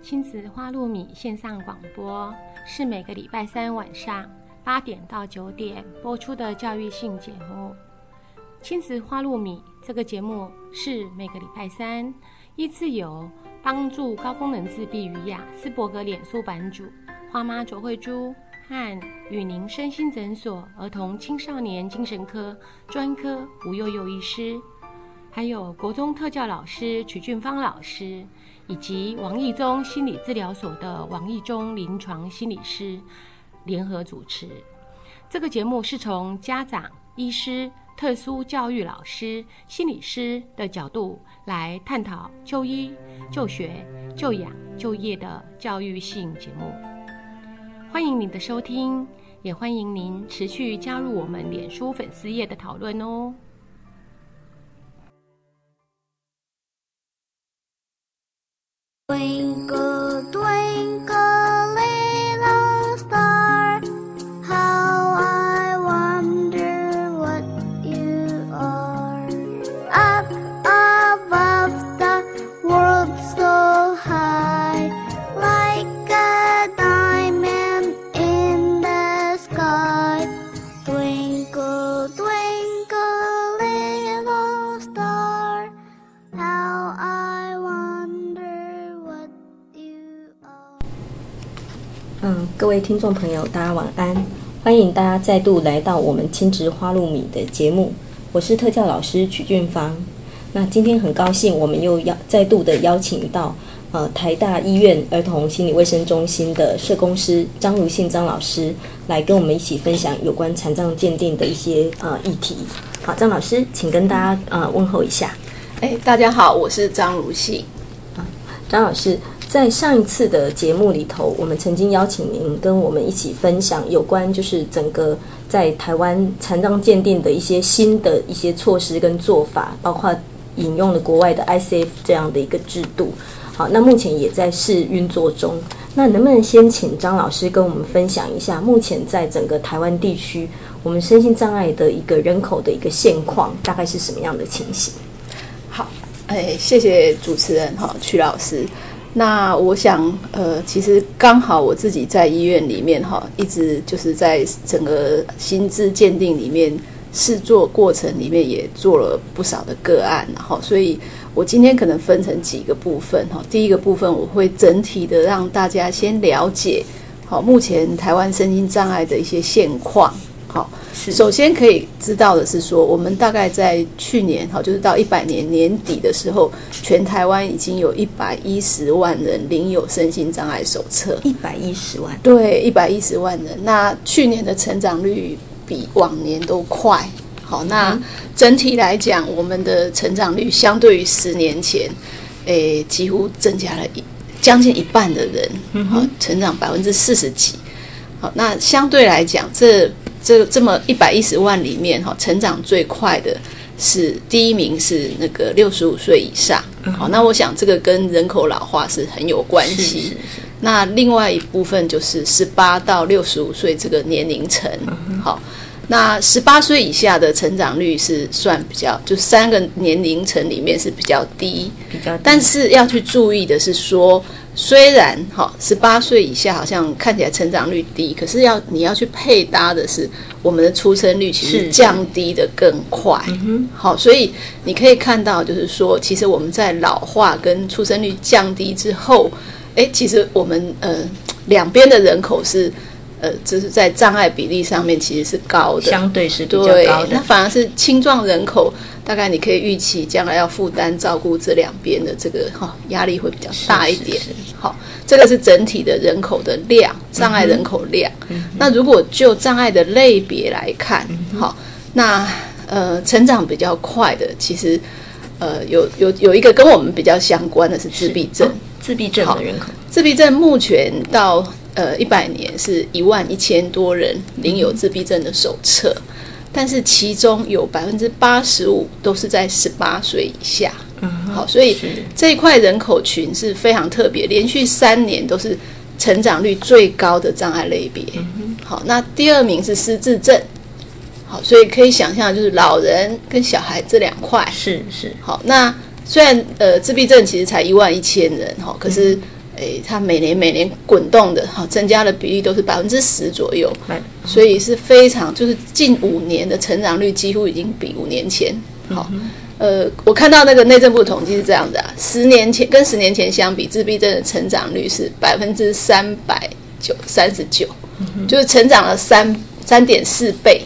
亲子花露米线上广播是每个礼拜三晚上八点到九点播出的教育性节目。亲子花露米这个节目是每个礼拜三依次由帮助高功能自闭与雅斯伯格脸书版主花妈卓慧珠和与您身心诊所儿童青少年精神科专科吴悠悠医师，还有国中特教老师曲俊芳老师。以及王义中心理治疗所的王义中临床心理师联合主持。这个节目是从家长、医师、特殊教育老师、心理师的角度来探讨就医、就学、就养、就业的教育性节目。欢迎您的收听，也欢迎您持续加入我们脸书粉丝页的讨论哦。Twinkle, twinkle, 各位听众朋友，大家晚安！欢迎大家再度来到我们亲职花露米的节目，我是特教老师曲俊芳。那今天很高兴，我们又邀再度的邀请到呃台大医院儿童心理卫生中心的社工师张如信张老师来跟我们一起分享有关残障鉴定的一些呃议题。好，张老师，请跟大家呃问候一下。哎，大家好，我是张如信。啊张老师，在上一次的节目里头，我们曾经邀请您跟我们一起分享有关就是整个在台湾残障鉴定的一些新的一些措施跟做法，包括引用了国外的 ICF 这样的一个制度。好，那目前也在试运作中。那能不能先请张老师跟我们分享一下，目前在整个台湾地区，我们身心障碍的一个人口的一个现况，大概是什么样的情形？好，哎，谢谢主持人哈，曲老师。那我想，呃，其实刚好我自己在医院里面哈，一直就是在整个心智鉴定里面试做过程里面也做了不少的个案，然后，所以我今天可能分成几个部分哈。第一个部分我会整体的让大家先了解，好，目前台湾身心障碍的一些现况。好，首先可以知道的是说，我们大概在去年，哈，就是到一百年年底的时候，全台湾已经有一百一十万人领有身心障碍手册。一百一十万，对，一百一十万人。那去年的成长率比往年都快。好，那整体来讲，我们的成长率相对于十年前，诶，几乎增加了一将近一半的人，好，成长百分之四十几。好，那相对来讲，这这这么一百一十万里面，哈，成长最快的是第一名是那个六十五岁以上。好，那我想这个跟人口老化是很有关系。那另外一部分就是十八到六十五岁这个年龄层。好，那十八岁以下的成长率是算比较，就三个年龄层里面是比较低。比较低，但是要去注意的是说，虽然哈十八岁以下好像看起来成长率低，可是要你要去配搭的是我们的出生率其实降低的更快。好，所以你可以看到，就是说，其实我们在老化跟出生率降低之后，哎，其实我们呃两边的人口是呃，就是在障碍比例上面其实是高的，相对是比较对，高的那。反而是青壮人口，大概你可以预期将来要负担照顾这两边的这个哈、压力会比较大一点。好，这个是整体的人口的量，障碍人口量。那如果就障碍的类别来看，好，那呃成长比较快的，其实呃有有有一个跟我们比较相关的是自闭症。自闭症的人口自闭症目前到呃一百年是一万一千多人领有自闭症的手册，但是其中有百分之八十五都是在十八岁以下。嗯好，所以这一块人口群是非常特别，连续三年都是成长率最高的障碍类别。嗯好，那第二名是失智症。好，所以可以想象，就是老人跟小孩这两块。是是好，那虽然呃自闭症其实才一万一千人哈，可是诶，它每年每年滚动的哈，增加的比例都是百分之十左右，来所以是非常就是近五年的成长率几乎已经比五年前好。呃，我看到那个内政部统计是这样的啊，十年前跟十年前相比，自闭症的成长率是百分之三百九三十九，就是成长了三三点四倍。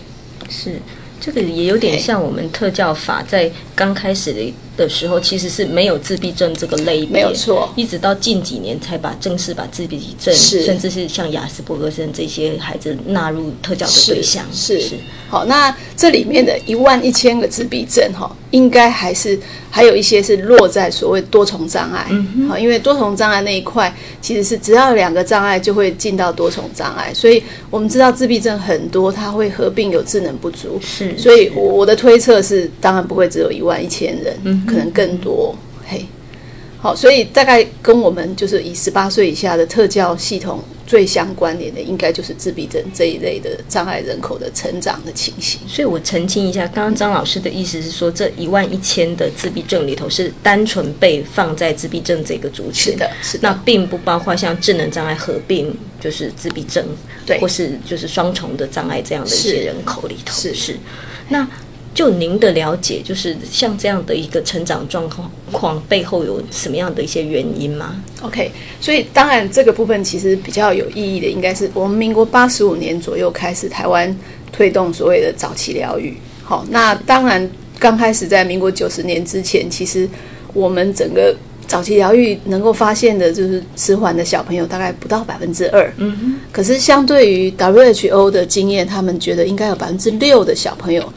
是这个也有点像我们特教法在刚开始的的时候，其实是没有自闭症这个类别，没有错。一直到近几年才把正式把自闭症，甚至是像雅斯伯格症这些孩子纳入特教的对象，是。好，那这里面的一万一千个自闭症哈，应该还是还有一些是落在所谓多重障碍，嗯好，因为多重障碍那一块其实是只要有两个障碍就会进到多重障碍，所以我们知道自闭症很多它会合并有智能不足，是所以我我的推测是，当然不会只有一万一千人，嗯可能更多，嘿。好，所以大概跟我们就是以十八岁以下的特教系统最相关联的，应该就是自闭症这一类的障碍人口的成长的情形。所以我澄清一下，刚刚张老师的意思是说，这一万一千的自闭症里头是单纯被放在自闭症这个族群，是的是的那并不包括像智能障碍合并就是自闭症，对或是就是双重的障碍这样的一些人口里头是是。那就您的了解，就是像这样的一个成长状况况背后有什么样的一些原因吗？OK，所以当然这个部分其实比较有意义的，应该是我们民国八十五年左右开始台湾推动所谓的早期疗愈。好，那当然刚开始在民国九十年之前，其实我们整个早期疗愈能够发现的就是迟缓的小朋友大概不到百分之二。嗯哼。可是相对于 WHO 的经验，他们觉得应该有百分之六的小朋友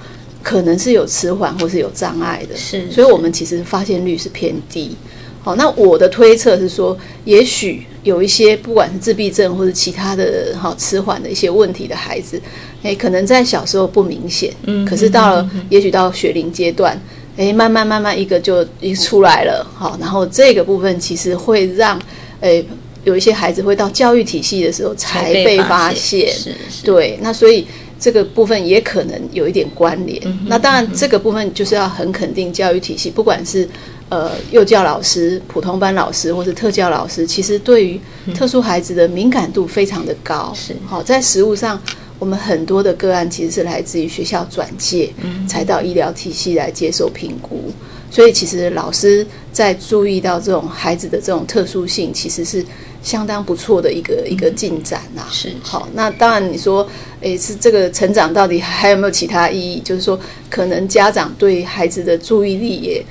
可能是有迟缓或是有障碍的。是所以我们其实发现率是偏低。好，那我的推测是说，也许有一些不管是自闭症或者其他的哈迟缓的一些问题的孩子，诶，可能在小时候不明显，嗯，可是到了也许到学龄阶段，诶，慢慢慢慢一个就一出来了，好，然后这个部分其实会让诶有一些孩子会到教育体系的时候才被发现，是是对，那所以这个部分也可能有一点关联。那当然，这个部分就是要很肯定教育体系，不管是呃幼教老师、普通班老师或是特教老师，其实对于特殊孩子的敏感度非常的高。是好，在实务上。我们很多的个案其实是来自于学校转介，才到医疗体系来接受评估。所以其实老师在注意到这种孩子的这种特殊性，其实是相当不错的一个一个进展呐、是是。好，那当然你说，诶，是这个成长到底还有没有其他意义？就是说，可能家长对孩子的注意力也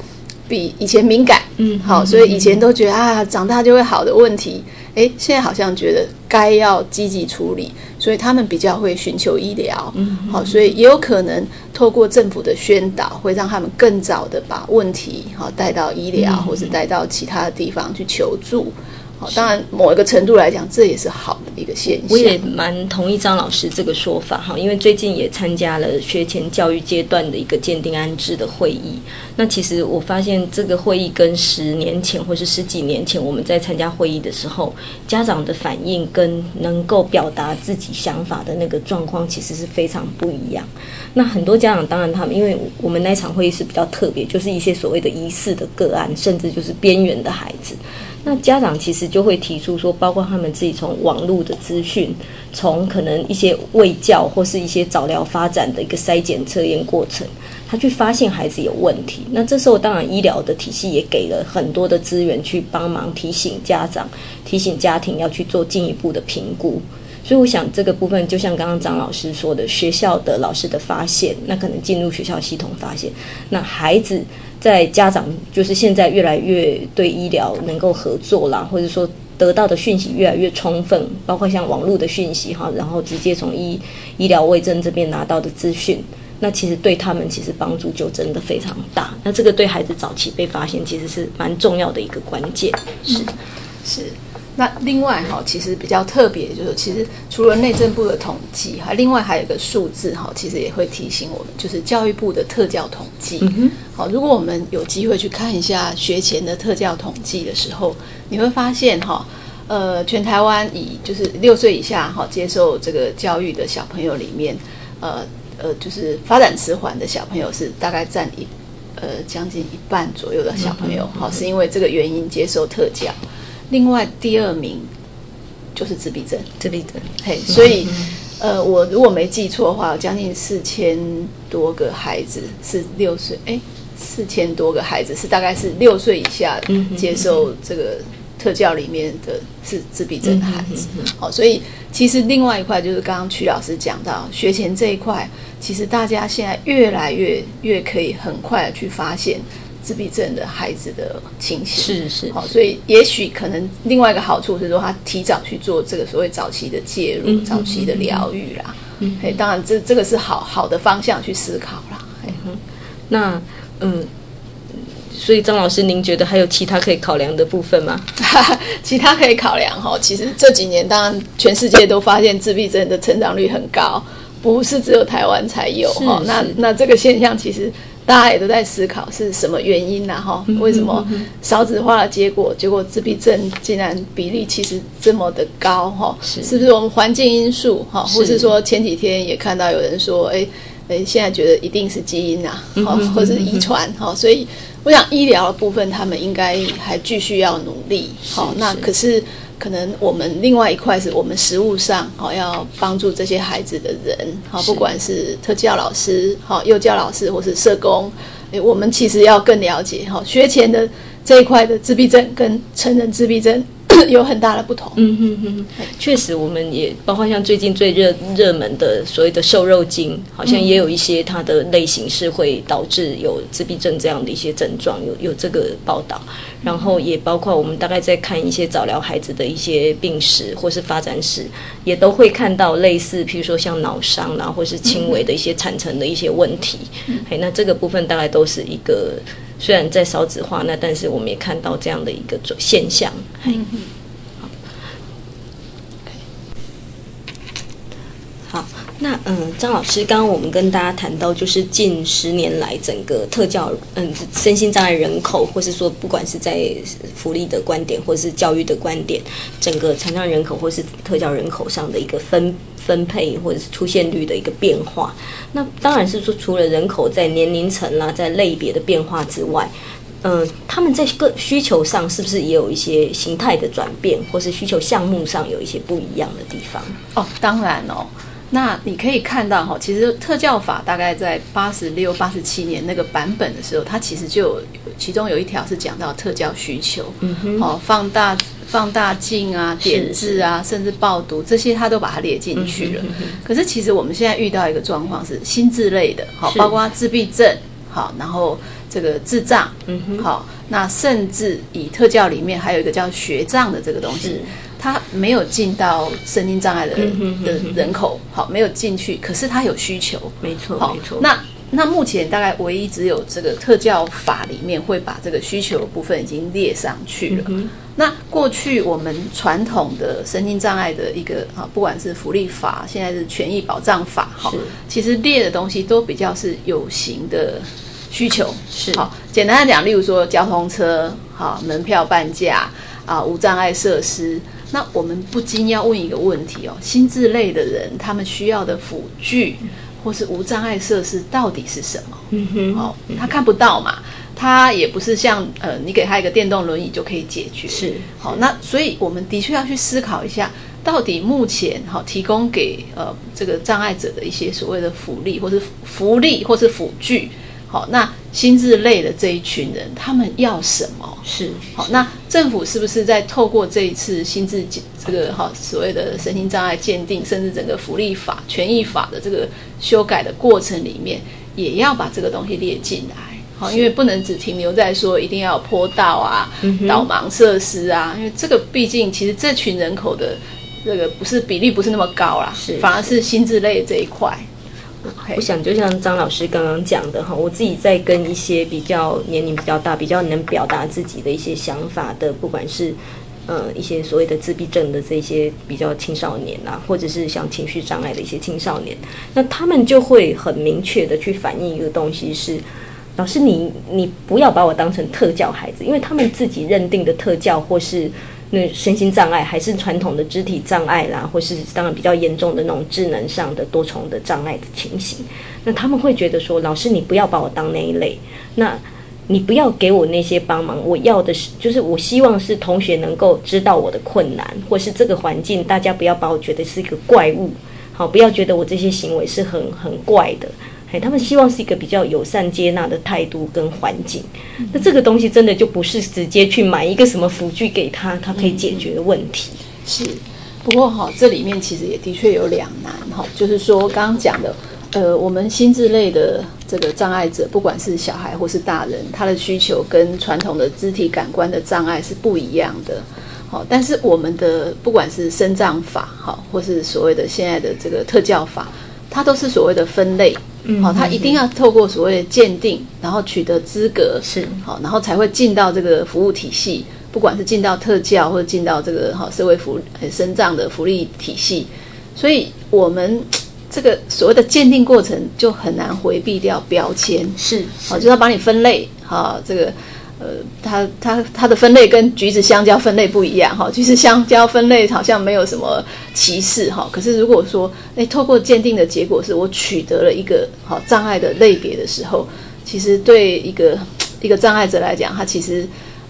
比以前敏感，嗯好，所以以前都觉得啊，长大就会好的问题，诶，现在好像觉得该要积极处理，所以他们比较会寻求医疗，嗯好，所以也有可能透过政府的宣导，会让他们更早的把问题好带到医疗，嗯或者带到其他的地方去求助。好，当然某一个程度来讲，这也是好的一个现象。我也蛮同意张老师这个说法哈，因为最近也参加了学前教育阶段的一个鉴定安置的会议。那其实我发现这个会议跟十年前或是十几年前我们在参加会议的时候，家长的反应跟能够表达自己想法的那个状况，其实是非常不一样。那很多家长当然他们，因为我们那场会议是比较特别，就是一些所谓的疑似的个案，甚至就是边缘的孩子。那家长其实就会提出说，包括他们自己从网络的资讯，从可能一些卫教或是一些早疗发展的一个筛检测验过程，他去发现孩子有问题。那这时候当然医疗的体系也给了很多的资源去帮忙提醒家长、提醒家庭要去做进一步的评估。所以我想这个部分就像刚刚张老师说的，学校的老师的发现，那可能进入学校系统发现，那孩子在家长就是现在越来越对医疗能够合作啦，或者说得到的讯息越来越充分，包括像网络的讯息哈，然后直接从医医疗卫生这边拿到的资讯。那其实对他们其实帮助就真的非常大。那这个对孩子早期被发现其实是蛮重要的一个关键。是是。那另外哈，其实比较特别，就是其实除了内政部的统计哈，另外还有一个数字哈，其实也会提醒我们，就是教育部的特教统计。好，如果我们有机会去看一下学前的特教统计的时候，你会发现哈，呃，全台湾以就是六岁以下哈接受这个教育的小朋友里面，呃呃，就是发展迟缓的小朋友是大概占一呃将近一半左右的小朋友，好、是因为这个原因接受特教。另外第二名就是自闭症。自闭症，嘿，所以呃，我如果没记错的话，有将近四千多个孩子是六岁，哎，四千多个孩子是大概是六岁以下接受这个特教里面的是自闭症的孩子。好，所以其实另外一块就是刚刚曲老师讲到学前这一块，其实大家现在越来越越可以很快的去发现。自闭症的孩子的情形是是好，所以也许可能另外一个好处是说，他提早去做这个所谓早期的介入、早期的疗愈啦。嗯，哎，当然这这个是好好的方向去思考啦。那嗯，所以张老师，您觉得还有其他可以考量的部分吗？其他可以考量哈，其实这几年当然全世界都发现自闭症的成长率很高，不是只有台湾才有哈。那那这个现象其实。大家也都在思考是什么原因呢？哈，为什么少子化的结果，结果自闭症竟然比例其实这么的高？哈，是不是我们环境因素？哈，或是说前几天也看到有人说，哎哎，现在觉得一定是基因呐，哈，或是遗传？哈，所以我想医疗的部分，他们应该还继续要努力。好，那可是。可能我们另外一块是我们实物上好要帮助这些孩子的人好，不管是特教老师好、幼教老师或是社工，诶，我们其实要更了解哈学前的这一块的自闭症跟成人自闭症。有很大的不同。嗯哼哼，确实，我们也包括像最近最热热门的所谓的瘦肉精，好像也有一些它的类型是会导致有自闭症这样的一些症状，有有这个报道。然后也包括我们大概在看一些早疗孩子的一些病史或是发展史，也都会看到类似，譬如说像脑伤啊，或是轻微的一些产程的一些问题。哎，那这个部分大概都是一个。虽然在少子化，那但是我们也看到这样的一个现象。嗯好，那嗯，张老师，刚刚我们跟大家谈到，就是近十年来整个特教，嗯，身心障碍人口，或是说不管是在福利的观点，或是教育的观点，整个残障人口或是特教人口上的一个分。分配或者是出现率的一个变化，那当然是说除了人口在年龄层啦，在类别的变化之外，嗯，他们在各需求上是不是也有一些形态的转变，或是需求项目上有一些不一样的地方？哦，当然哦，那你可以看到哈，其实特教法大概在八十六、八十七年那个版本的时候，它其实就有其中有一条是讲到特教需求，嗯哼，哦，放大。放大镜啊，点字啊，甚至爆读这些，他都把它列进去了。可是其实我们现在遇到一个状况是心智类的，好，包括自闭症，好，然后这个智障，嗯哼，好，那甚至以特教里面还有一个叫学障的这个东西，他没有进到神经障碍的的人口，好，没有进去，可是他有需求，没错，没错，那。那目前大概唯一只有这个特教法里面会把这个需求部分已经列上去了。那过去我们传统的神经障碍的一个啊，不管是福利法，现在是权益保障法，哈，其实列的东西都比较是有形的需求。是好，简单的讲，例如说交通车，好，门票半价啊，无障碍设施。那我们不禁要问一个问题哦，心智类的人他们需要的辅具。或是无障碍设施到底是什么？嗯哼，哦，他看不到嘛，他也不是像呃，你给他一个电动轮椅就可以解决。是，好，那所以我们的确要去思考一下，到底目前好提供给呃这个障碍者的一些所谓的福利，或是福利，或是辅具。好，那心智类的这一群人，他们要什么？是好，那政府是不是在透过这一次心智这个哈所谓的身心障碍鉴定，甚至整个福利法、权益法的这个修改的过程里面，也要把这个东西列进来？好，因为不能只停留在说一定要有坡道啊、导盲设施啊，因为这个毕竟其实这群人口的这个不是比例不是那么高啦，是反而是心智类这一块。我想，就像张老师刚刚讲的哈，我自己在跟一些比较年龄比较大、比较能表达自己的一些想法的，不管是呃一些所谓的自闭症的这些比较青少年啊，或者是像情绪障碍的一些青少年，那他们就会很明确的去反映一个东西是：老师，你你不要把我当成特教孩子，因为他们自己认定的特教或是。那身心障碍还是传统的肢体障碍啦，或是当然比较严重的那种智能上的多重的障碍的情形，那他们会觉得说，老师你不要把我当那一类。那你不要给我那些帮忙，我要的是，就是我希望是同学能够知道我的困难，或是这个环境，大家不要把我觉得是一个怪物，好，不要觉得我这些行为是很很怪的。嘿，他们希望是一个比较友善接纳的态度跟环境。那这个东西真的就不是直接去买一个什么辅具给他，他可以解决的问题。是，不过哈，这里面其实也的确有两难哈，就是说刚刚讲的，呃，我们心智类的这个障碍者，不管是小孩或是大人，他的需求跟传统的肢体感官的障碍是不一样的。好，但是我们的不管是生障法哈，或是所谓的现在的这个特教法，它都是所谓的分类。好，它一定要透过所谓的鉴定，然后取得资格，是好，然后才会进到这个服务体系。不管是进到特教或者进到这个哈社会福很生障的福利体系，所以我们这个所谓的鉴定过程就很难回避掉标签，是好，就要把你分类哈，这个呃，它它它的分类跟橘子香蕉分类不一样哈，橘子香蕉分类好像没有什么歧视哈，可是如果说哎，透过鉴定的结果是我取得了一个好障碍的类别的时候，其实对一个一个障碍者来讲，他其实。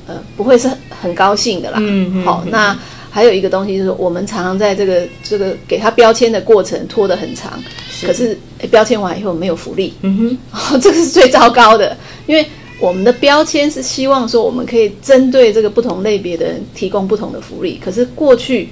呃，不会是很高兴的啦。嗯嗯。好，那还有一个东西就是，我们常常在这个这个给他标签的过程拖得很长，可是标签完以后没有福利。嗯哼。哦 这个是最糟糕的，因为我们的标签是希望说我们可以针对这个不同类别的人提供不同的福利，可是过去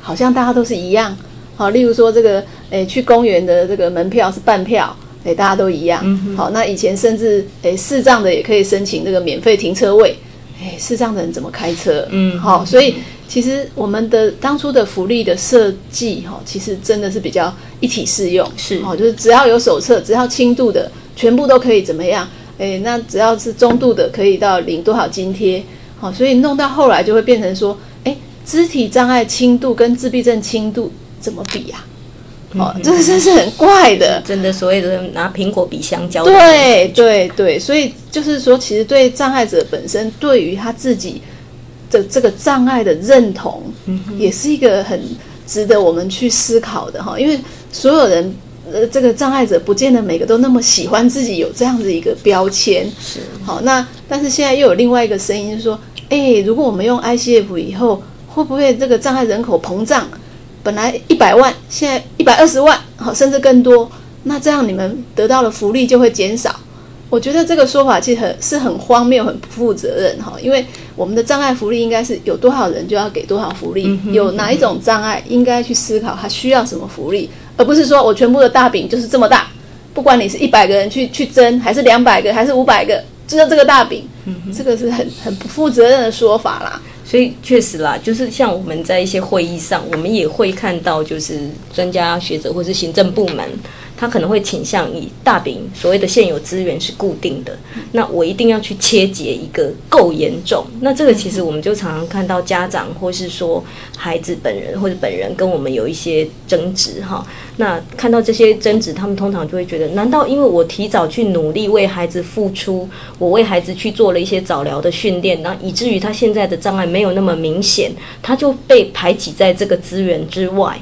好像大家都是一样。好，例如说这个，诶，去公园的这个门票是半票，诶，大家都一样。嗯好，那以前甚至诶视障的也可以申请这个免费停车位。诶，视障的人怎么开车？嗯，好，所以其实我们的当初的福利的设计，哈，其实真的是比较一体适用，是，哦，就是只要有手册，只要轻度的，全部都可以怎么样？哎，那只要是中度的，可以到领多少津贴？好，所以弄到后来就会变成说，哎，肢体障碍轻度跟自闭症轻度怎么比呀？哦，这真是很怪的，真的所谓的拿苹果比香蕉。对对对，所以就是说，其实对障碍者本身，对于他自己的这个障碍的认同，也是一个很值得我们去思考的哈。因为所有人，呃，这个障碍者不见得每个都那么喜欢自己有这样子一个标签。是好，那但是现在又有另外一个声音说，哎，如果我们用 ICF 以后，会不会这个障碍人口膨胀？本来一百万，现在一百二十万，好，甚至更多。那这样你们得到的福利就会减少。我觉得这个说法其实很是很荒谬、很不负责任哈。因为我们的障碍福利应该是有多少人就要给多少福利，有哪一种障碍应该去思考他需要什么福利，而不是说我全部的大饼就是这么大，不管你是一百个人去去争，还是两百个，还是五百个，就这个大饼，这个是很很不负责任的说法啦。所以确实啦，就是像我们在一些会议上，我们也会看到，就是专家学者或是行政部门。他可能会倾向以大饼所谓的现有资源是固定的，那我一定要去切结一个够严重。那这个其实我们就常常看到家长或是说孩子本人或者本人跟我们有一些争执哈。那看到这些争执，他们通常就会觉得：难道因为我提早去努力为孩子付出，我为孩子去做了一些早疗的训练，然后以至于他现在的障碍没有那么明显，他就被排挤在这个资源之外？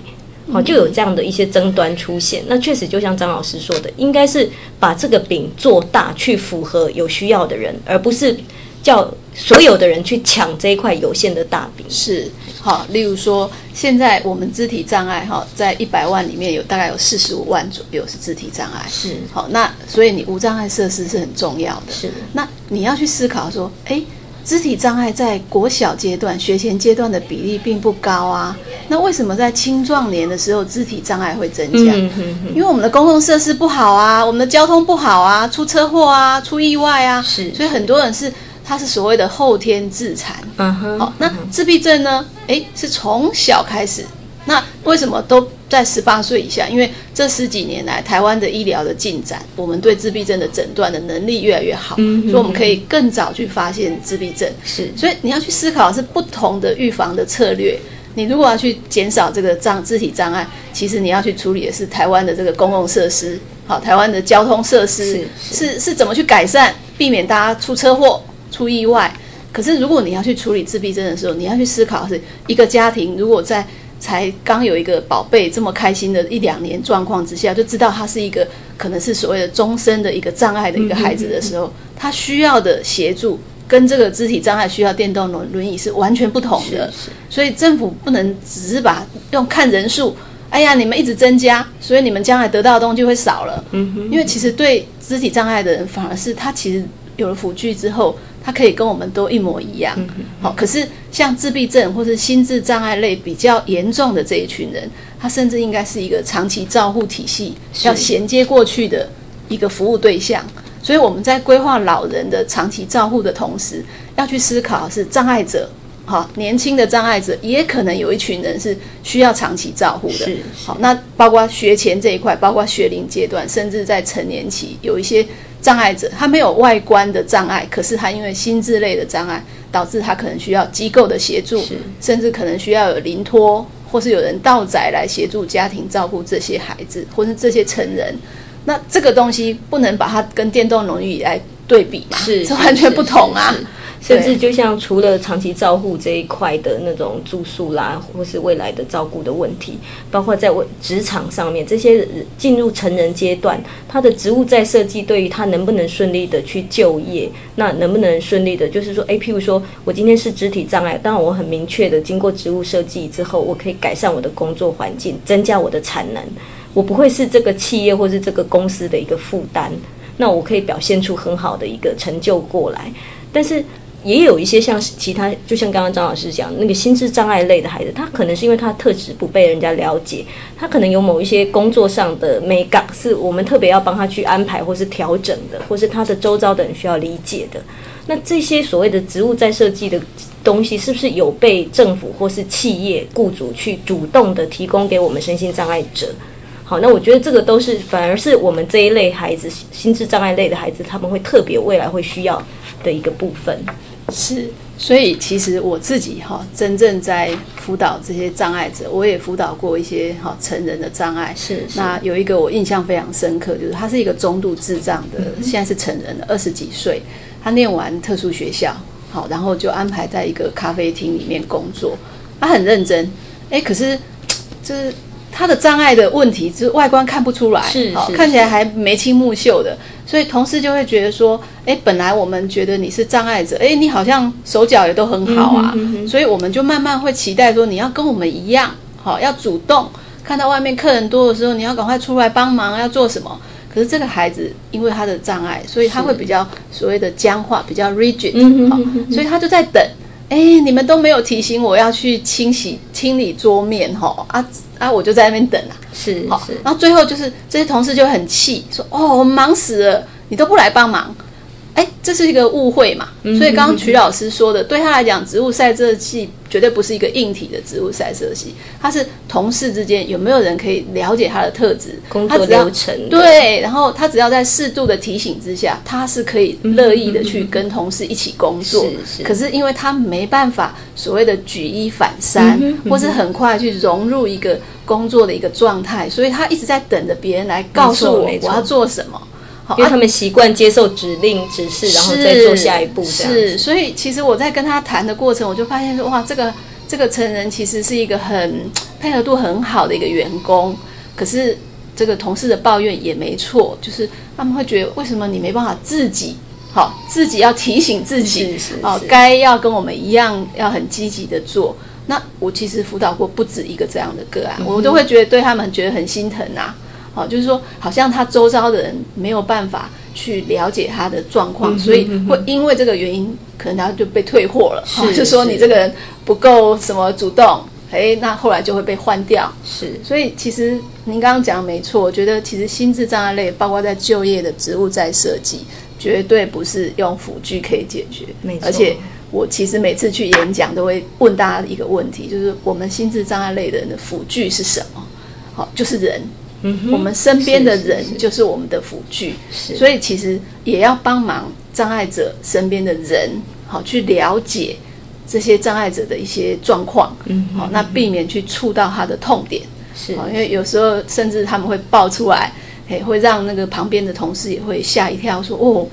好，就有这样的一些争端出现。那确实就像张老师说的，应该是把这个饼做大，去符合有需要的人，而不是叫所有的人去抢这一块有限的大饼。是，好，例如说，现在我们肢体障碍哈，在一百万里面有大概有四十五万左右是肢体障碍。是，好，那所以你无障碍设施是很重要的。是，那你要去思考说，哎。肢体障碍在国小阶段、学前阶段的比例并不高啊，那为什么在青壮年的时候肢体障碍会增加？因为我们的公共设施不好啊，我们的交通不好啊，出车祸啊，出意外啊，是，所以很多人是他是所谓的后天自残。嗯哼，好，那自闭症呢？诶，是从小开始。那为什么都在十八岁以下？因为这十几年来，台湾的医疗的进展，我们对自闭症的诊断的能力越来越好，所以我们可以更早去发现自闭症。是，所以你要去思考是不同的预防的策略。你如果要去减少这个障肢体障碍，其实你要去处理的是台湾的这个公共设施，好，台湾的交通设施是是怎么去改善，避免大家出车祸、出意外。可是如果你要去处理自闭症的时候，你要去思考是一个家庭如果在才刚有一个宝贝这么开心的一两年状况之下，就知道他是一个可能是所谓的终身的一个障碍的一个孩子的时候，他需要的协助跟这个肢体障碍需要电动轮轮椅是完全不同的。所以政府不能只是把用看人数，哎呀，你们一直增加，所以你们将来得到的东西就会少了。嗯哼，因为其实对肢体障碍的人，反而是他其实有了辅具之后，他可以跟我们都一模一样。好、可是像自闭症或是心智障碍类比较严重的这一群人，他甚至应该是一个长期照护体系要衔接过去的一个服务对象。所以我们在规划老人的长期照护的同时，要去思考是障碍者，好年轻的障碍者，也可能有一群人是需要长期照护的。是好，那包括学前这一块，包括学龄阶段，甚至在成年期，有一些障碍者，他没有外观的障碍，可是他因为心智类的障碍，导致他可能需要机构的协助，甚至可能需要有临托，或是有人到宅来协助家庭照顾这些孩子，或是这些成人。那这个东西不能把它跟电动轮椅来对比嘛？是这完全不同啊！是是甚至就像除了长期照护这一块的那种住宿啦，或是未来的照顾的问题，包括在为职场上面，这些进入成人阶段，他的职务在设计对于他能不能顺利的去就业，那能不能顺利的，就是说，诶，譬如说我今天是肢体障碍，当然我很明确的经过职务设计之后，我可以改善我的工作环境，增加我的产能，我不会是这个企业或是这个公司的一个负担。那我可以表现出很好的一个成就过来，但是也有一些像其他，就像刚刚张老师讲，那个心智障碍类的孩子，他可能是因为他的特质不被人家了解，他可能有某一些工作上的美感，是我们特别要帮他去安排或是调整的，或是他的周遭的人需要理解的。那这些所谓的职务再设计的东西，是不是有被政府或是企业雇主去主动的提供给我们身心障碍者？好，那我觉得这个都是反而是我们这一类孩子，心智障碍类的孩子，他们会特别未来会需要的一个部分。是，所以其实我自己哈，真正在辅导这些障碍者，我也辅导过一些哈成人的障碍。是是那有一个我印象非常深刻，就是他是一个中度智障的，现在是成人了，二十几岁，他念完特殊学校，好，然后就安排在一个咖啡厅里面工作，他很认真，哎，可是就是。他的障碍的问题，就是外观看不出来，好是是看起来还眉清目秀的，所以同事就会觉得说，哎，本来我们觉得你是障碍者，哎，你好像手脚也都很好啊，所以我们就慢慢会期待说，你要跟我们一样，好，要主动，看到外面客人多的时候，你要赶快出来帮忙，要做什么？可是这个孩子因为他的障碍，所以他会比较所谓的僵化，比较 rigid，好，所以他就在等。哎，你们都没有提醒我要去清洗、清理桌面，哈啊啊！我就在那边等啊。是好是，然后最后就是这些同事就很气，说：“哦，我们忙死了，你都不来帮忙。”哎，这是一个误会嘛？所以刚刚曲老师说的，对他来讲，植物赛设系绝对不是一个硬体的植物赛设系，它是同事之间有没有人可以了解他的特质、工作流程对，然后他只要在适度的提醒之下，他是可以乐意的去跟同事一起工作。是是可是因为他没办法所谓的举一反三，或是很快去融入一个工作的一个状态，所以他一直在等着别人来告诉我我要做什么。好因为他们习惯接受指令、指示，然后再做下一步这样子。是，所以其实我在跟他谈的过程，我就发现说，哇，这个这个成人其实是一个很配合度很好的一个员工，可是这个同事的抱怨也没错，就是他们会觉得为什么你没办法自己。好，自己要提醒自己，哦，该要跟我们一样，要很积极的做。那我其实辅导过不止一个这样的个案，我都会觉得对他们觉得很心疼啊。好，就是说，好像他周遭的人没有办法去了解他的状况，所以会因为这个原因，可能他就被退货了。哦 就说你这个人不够什么主动，哎，那后来就会被换掉。是所以其实您刚刚讲的没错，我觉得其实心智障碍类，包括在就业的职务再设计，绝对不是用辅具可以解决。没错而且我其实每次去演讲都会问大家一个问题，就是我们心智障碍类的人的辅具是什么？好，就是人。我们身边的人就是我们的辅具，是。所以其实也要帮忙障碍者身边的人，好去了解这些障碍者的一些状况，嗯，好，那避免去触到他的痛点，是，因为有时候甚至他们会爆出来，哎，会让那个旁边的同事也会吓一跳，说哦，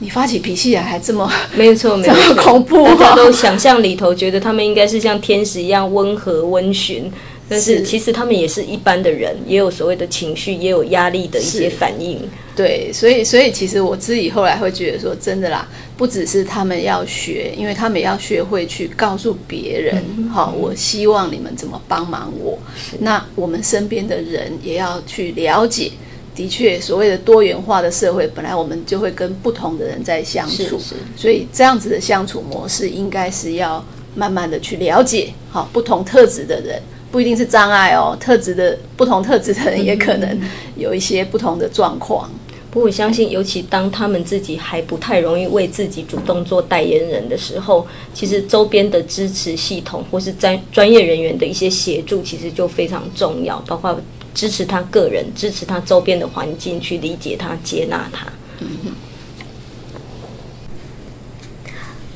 你发起脾气来还这么没错，没这错，么恐怖、大家哦，都想象里头觉得他们应该是像天使一样温和温驯，但是是其实他们也是一般的人，也有所谓的情绪，也有压力的一些反应。对，所以所以其实我自己后来会觉得说，真的啦，不只是他们要学，因为他们也要学会去告诉别人，好、我希望你们怎么帮忙我。那我们身边的人也要去了解。的确，所谓的多元化的社会，本来我们就会跟不同的人在相处，所以这样子的相处模式，应该是要慢慢的去了解，好，不同特质的人。不一定是障碍哦，特质的不同特质的人也可能有一些不同的状况。不过我相信，尤其当他们自己还不太容易为自己主动做代言人的时候，其实周边的支持系统或是专专业人员的一些协助，其实就非常重要，包括支持他个人，支持他周边的环境，去理解他、接纳他。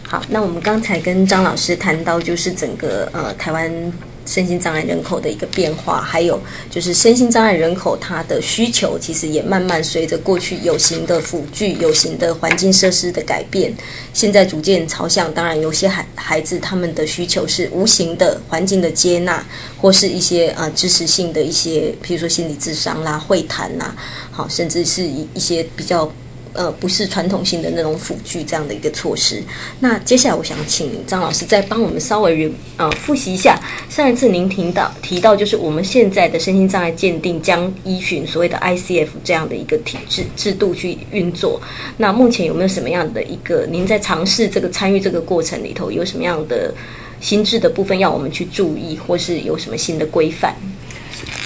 好，那我们刚才跟张老师谈到，就是整个呃台湾身心障碍人口的一个变化，还有就是身心障碍人口他的需求，其实也慢慢随着过去有形的辅具、有形的环境设施的改变，现在逐渐朝向，当然有些孩孩子他们的需求是无形的环境的接纳，或是一些呃支持性的一些，比如说心理智商啦、会谈啦，好，甚至是一一些比较。呃，不是传统性的那种辅具这样的一个措施。那接下来我想请张老师再帮我们稍微呃复习一下上一次您提到提到，就是我们现在的身心障碍鉴定将依循所谓的 ICF 这样的一个体制制度去运作。那目前有没有什么样的一个您在尝试这个参与这个过程里头有什么样的心智的部分要我们去注意，或是有什么新的规范？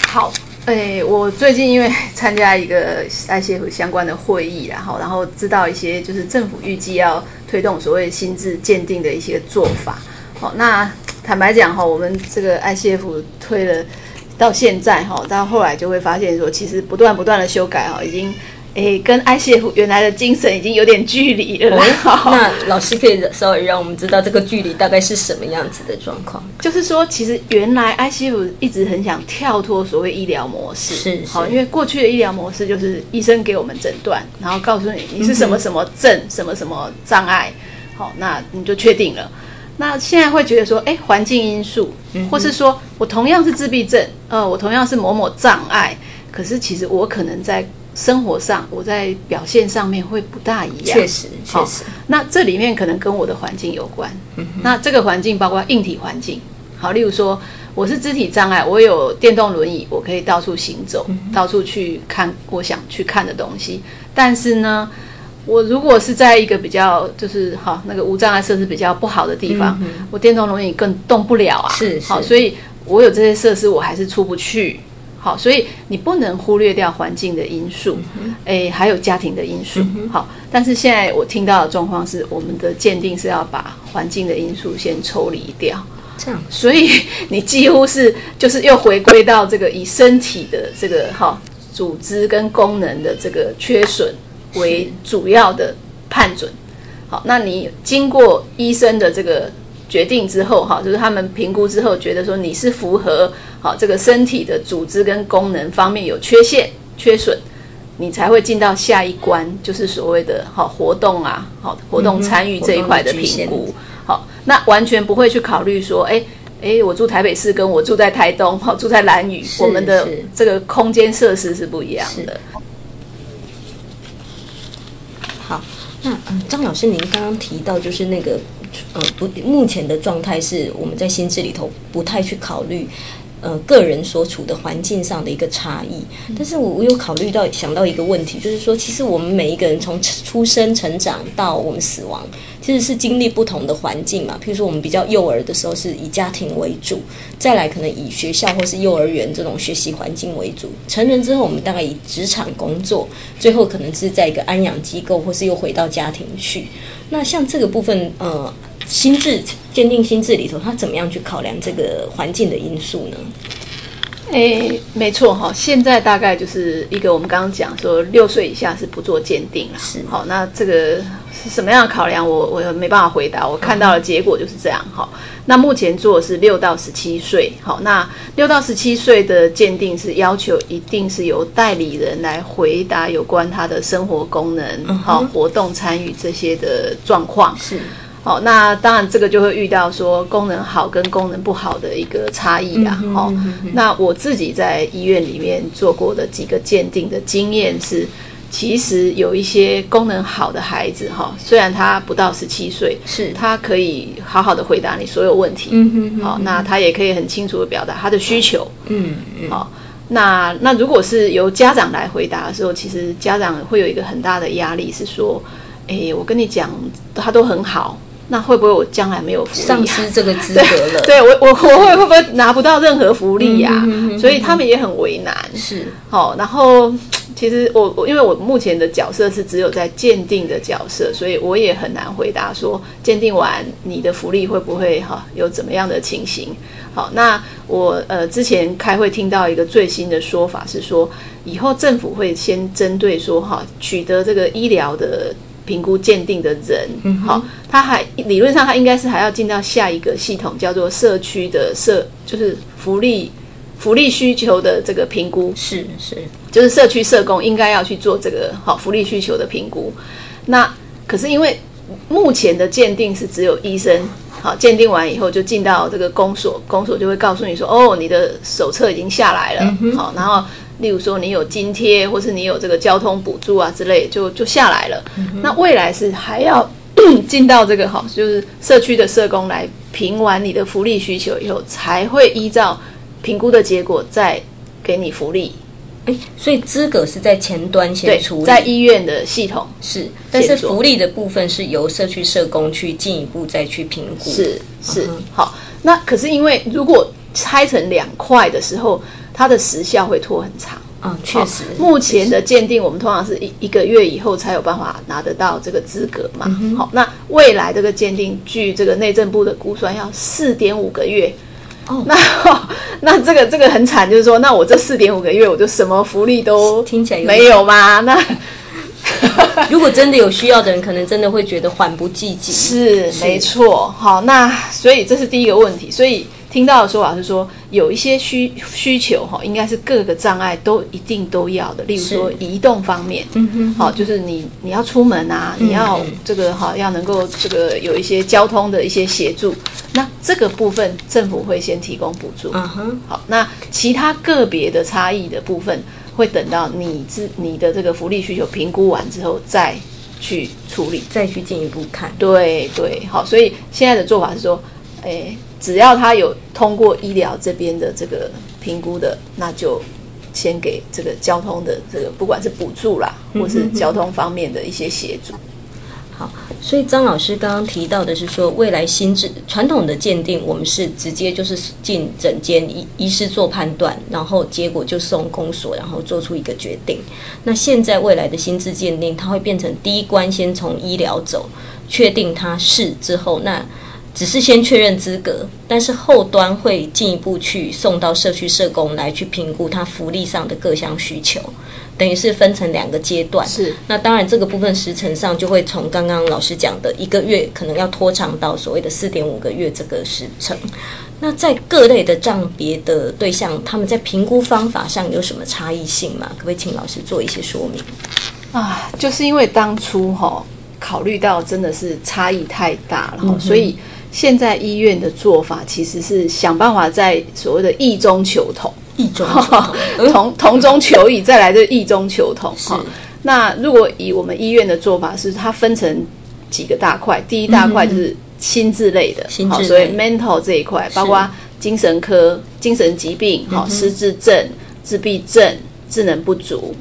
好，哎、我最近因为 参加一个 ICF 相关的会议，然后然后知道一些就是政府预计要推动所谓心智鉴定的一些做法。好，那坦白讲哈，我们这个 ICF 推了到现在哈，到后来就会发现说，其实不断不断的修改哈，已经诶跟 ICF 原来的精神已经有点距离了那老师可以稍微让我们知道这个距离大概是什么样子的状况？就是说，其实原来 ICF 一直很想跳脱所谓医疗模式，是是。好，因为过去的医疗模式就是医生给我们诊断，然后告诉你你是什么什么症、什么什么障碍，好，那你就确定了。那现在会觉得说，哎，环境因素，或是说我同样是自闭症，呃，我同样是某某障碍，可是其实我可能在生活上，我在表现上面会不大一样，确实，确好实，那这里面可能跟我的环境有关。那这个环境包括硬体环境，好，例如说我是肢体障碍，我有电动轮椅，我可以到处行走，到处去看我想去看的东西。但是呢，我如果是在一个比较就是好那个无障碍设施比较不好的地方，我电动轮椅更动不了啊。是是好，所以我有这些设施，我还是出不去。好，所以你不能忽略掉环境的因素，诶、还有家庭的因素。好，但是现在我听到的状况是，我们的鉴定是要把环境的因素先抽离掉，这样所以 你几乎是就是又回归到这个以身体的这个哈组织跟功能的这个缺损为主要的判准。好，那你经过医生的这个决定之后，哈，就是他们评估之后，觉得说你是符合好这个身体的组织跟功能方面有缺陷、缺损，你才会进到下一关，就是所谓的好活动啊，好活动参与这一块的评估。好，那完全不会去考虑说，哎。哎，我住台北市，跟我住在台东，好住在兰屿，我们的这个空间设施是不一样的。好，那嗯，张老师，您刚刚提到就是那个呃，不，目前的状态是我们在心智里头不太去考虑。呃，个人所处的环境上的一个差异，但是我我有考虑到想到一个问题，就是说，其实我们每一个人从出生、成长到我们死亡，其实是经历不同的环境嘛。譬如说，我们比较幼儿的时候是以家庭为主，再来可能以学校或是幼儿园这种学习环境为主。成人之后，我们大概以职场工作，最后可能是在一个安养机构，或是又回到家庭去。那像这个部分，呃，心智鉴定心智里头，他怎么样去考量这个环境的因素呢？诶，没错哈，现在大概就是一个我们刚刚讲说六岁以下是不做鉴定了。是好，那这个是什么样的考量？我我没办法回答。我看到的结果就是这样哈。那目前做的是六到十七岁，好，那六到十七岁的鉴定是要求一定是由代理人来回答有关他的生活功能、好、活动参与这些的状况。是好，那当然这个就会遇到说功能好跟功能不好的一个差异啊。好、那我自己在医院里面做过的几个鉴定的经验是，其实有一些功能好的孩子哈，虽然他不到十七岁，是他可以好好的回答你所有问题。嗯哼哼好，那他也可以很清楚的表达他的需求。嗯嗯好，那那如果是由家长来回答的时候，其实家长会有一个很大的压力，是说，诶，我跟你讲，他都很好，那会不会我将来没有福利、啊？丧失这个资格了，对我我我会会不会拿不到任何福利呀、所以他们也很为难。是好，然后其实我我因为我目前的角色是只有在鉴定的角色，所以我也很难回答说鉴定完你的福利会不会哈有怎么样的情形。好，那我呃之前开会听到一个最新的说法是说，以后政府会先针对说哈取得这个医疗的评估鉴定的人，好、他还理论上他应该是还要进到下一个系统，叫做社区的社，就是福利福利需求的这个评估，是是，就是社区社工应该要去做这个好福利需求的评估。那可是因为目前的鉴定是只有医生好鉴定完以后就进到这个公所，公所就会告诉你说，哦，你的手册已经下来了，好，然后例如说你有津贴，或是你有这个交通补助啊之类，就就下来了。那未来是还要进到这个哈，就是社区的社工来评完你的福利需求以后，才会依照评估的结果再给你福利。哎，所以资格是在前端先对处，理，在医院的系统是，但是福利的部分是由社区社工去进一步再去评估，是是、嗯好。那可是因为如果拆成两块的时候，它的时效会拖很长。嗯，确实，目前的鉴定，我们通常是一一个月以后才有办法拿得到这个资格嘛。嗯好，那未来这个鉴定，据这个内政部的估算，要四点五个月。哦 那那这个这个很惨，就是说，那我这四点五个月，我就什么福利都听起来没有吗？那 如果真的有需要的人，可能真的会觉得缓不济急，是没错，好，那所以这是第一个问题，所以听到的说法是说，有一些需需求哈，应该是各个障碍都一定都要的，例如说移动方面，嗯哼，好，就是你你要出门啊，你要这个哈要能够这个有一些交通的一些协助，那这个部分政府会先提供补助，嗯哼，好，那其他个别的差异的部分，会等到你自你的这个福利需求评估完之后再去处理。再去进一步看，对对，好，所以现在的做法是说，诶，只要他有通过医疗这边的这个评估的，那就先给这个交通的这个，不管是补助啦，或是交通方面的一些协助。好，所以张老师刚刚提到的是说，未来心智传统的鉴定，我们是直接就是进诊间医医师做判断，然后结果就送公所，然后做出一个决定。那现在未来的心智鉴定，它会变成第一关先从医疗走，确定他是之后，那只是先确认资格，但是后端会进一步去送到社区社工来去评估他福利上的各项需求，等于是分成两个阶段。是那当然，这个部分时程上就会从刚刚老师讲的一个月，可能要拖长到所谓的四点五个月这个时程。那在各类的账别的对象，他们在评估方法上有什么差异性吗？可不可以请老师做一些说明？啊，就是因为当初哈、考虑到真的是差异太大了哈、所以现在医院的做法其实是想办法在所谓的异中求同。异中求同。嗯 同同中求异，再来这异中求同。是。哈。那如果以我们医院的做法是，它分成几个大块，第一大块就是心智类的，心智类。好所以 mental 这一块，包括精神科、精神疾病、好失智症、自闭症、智能不足。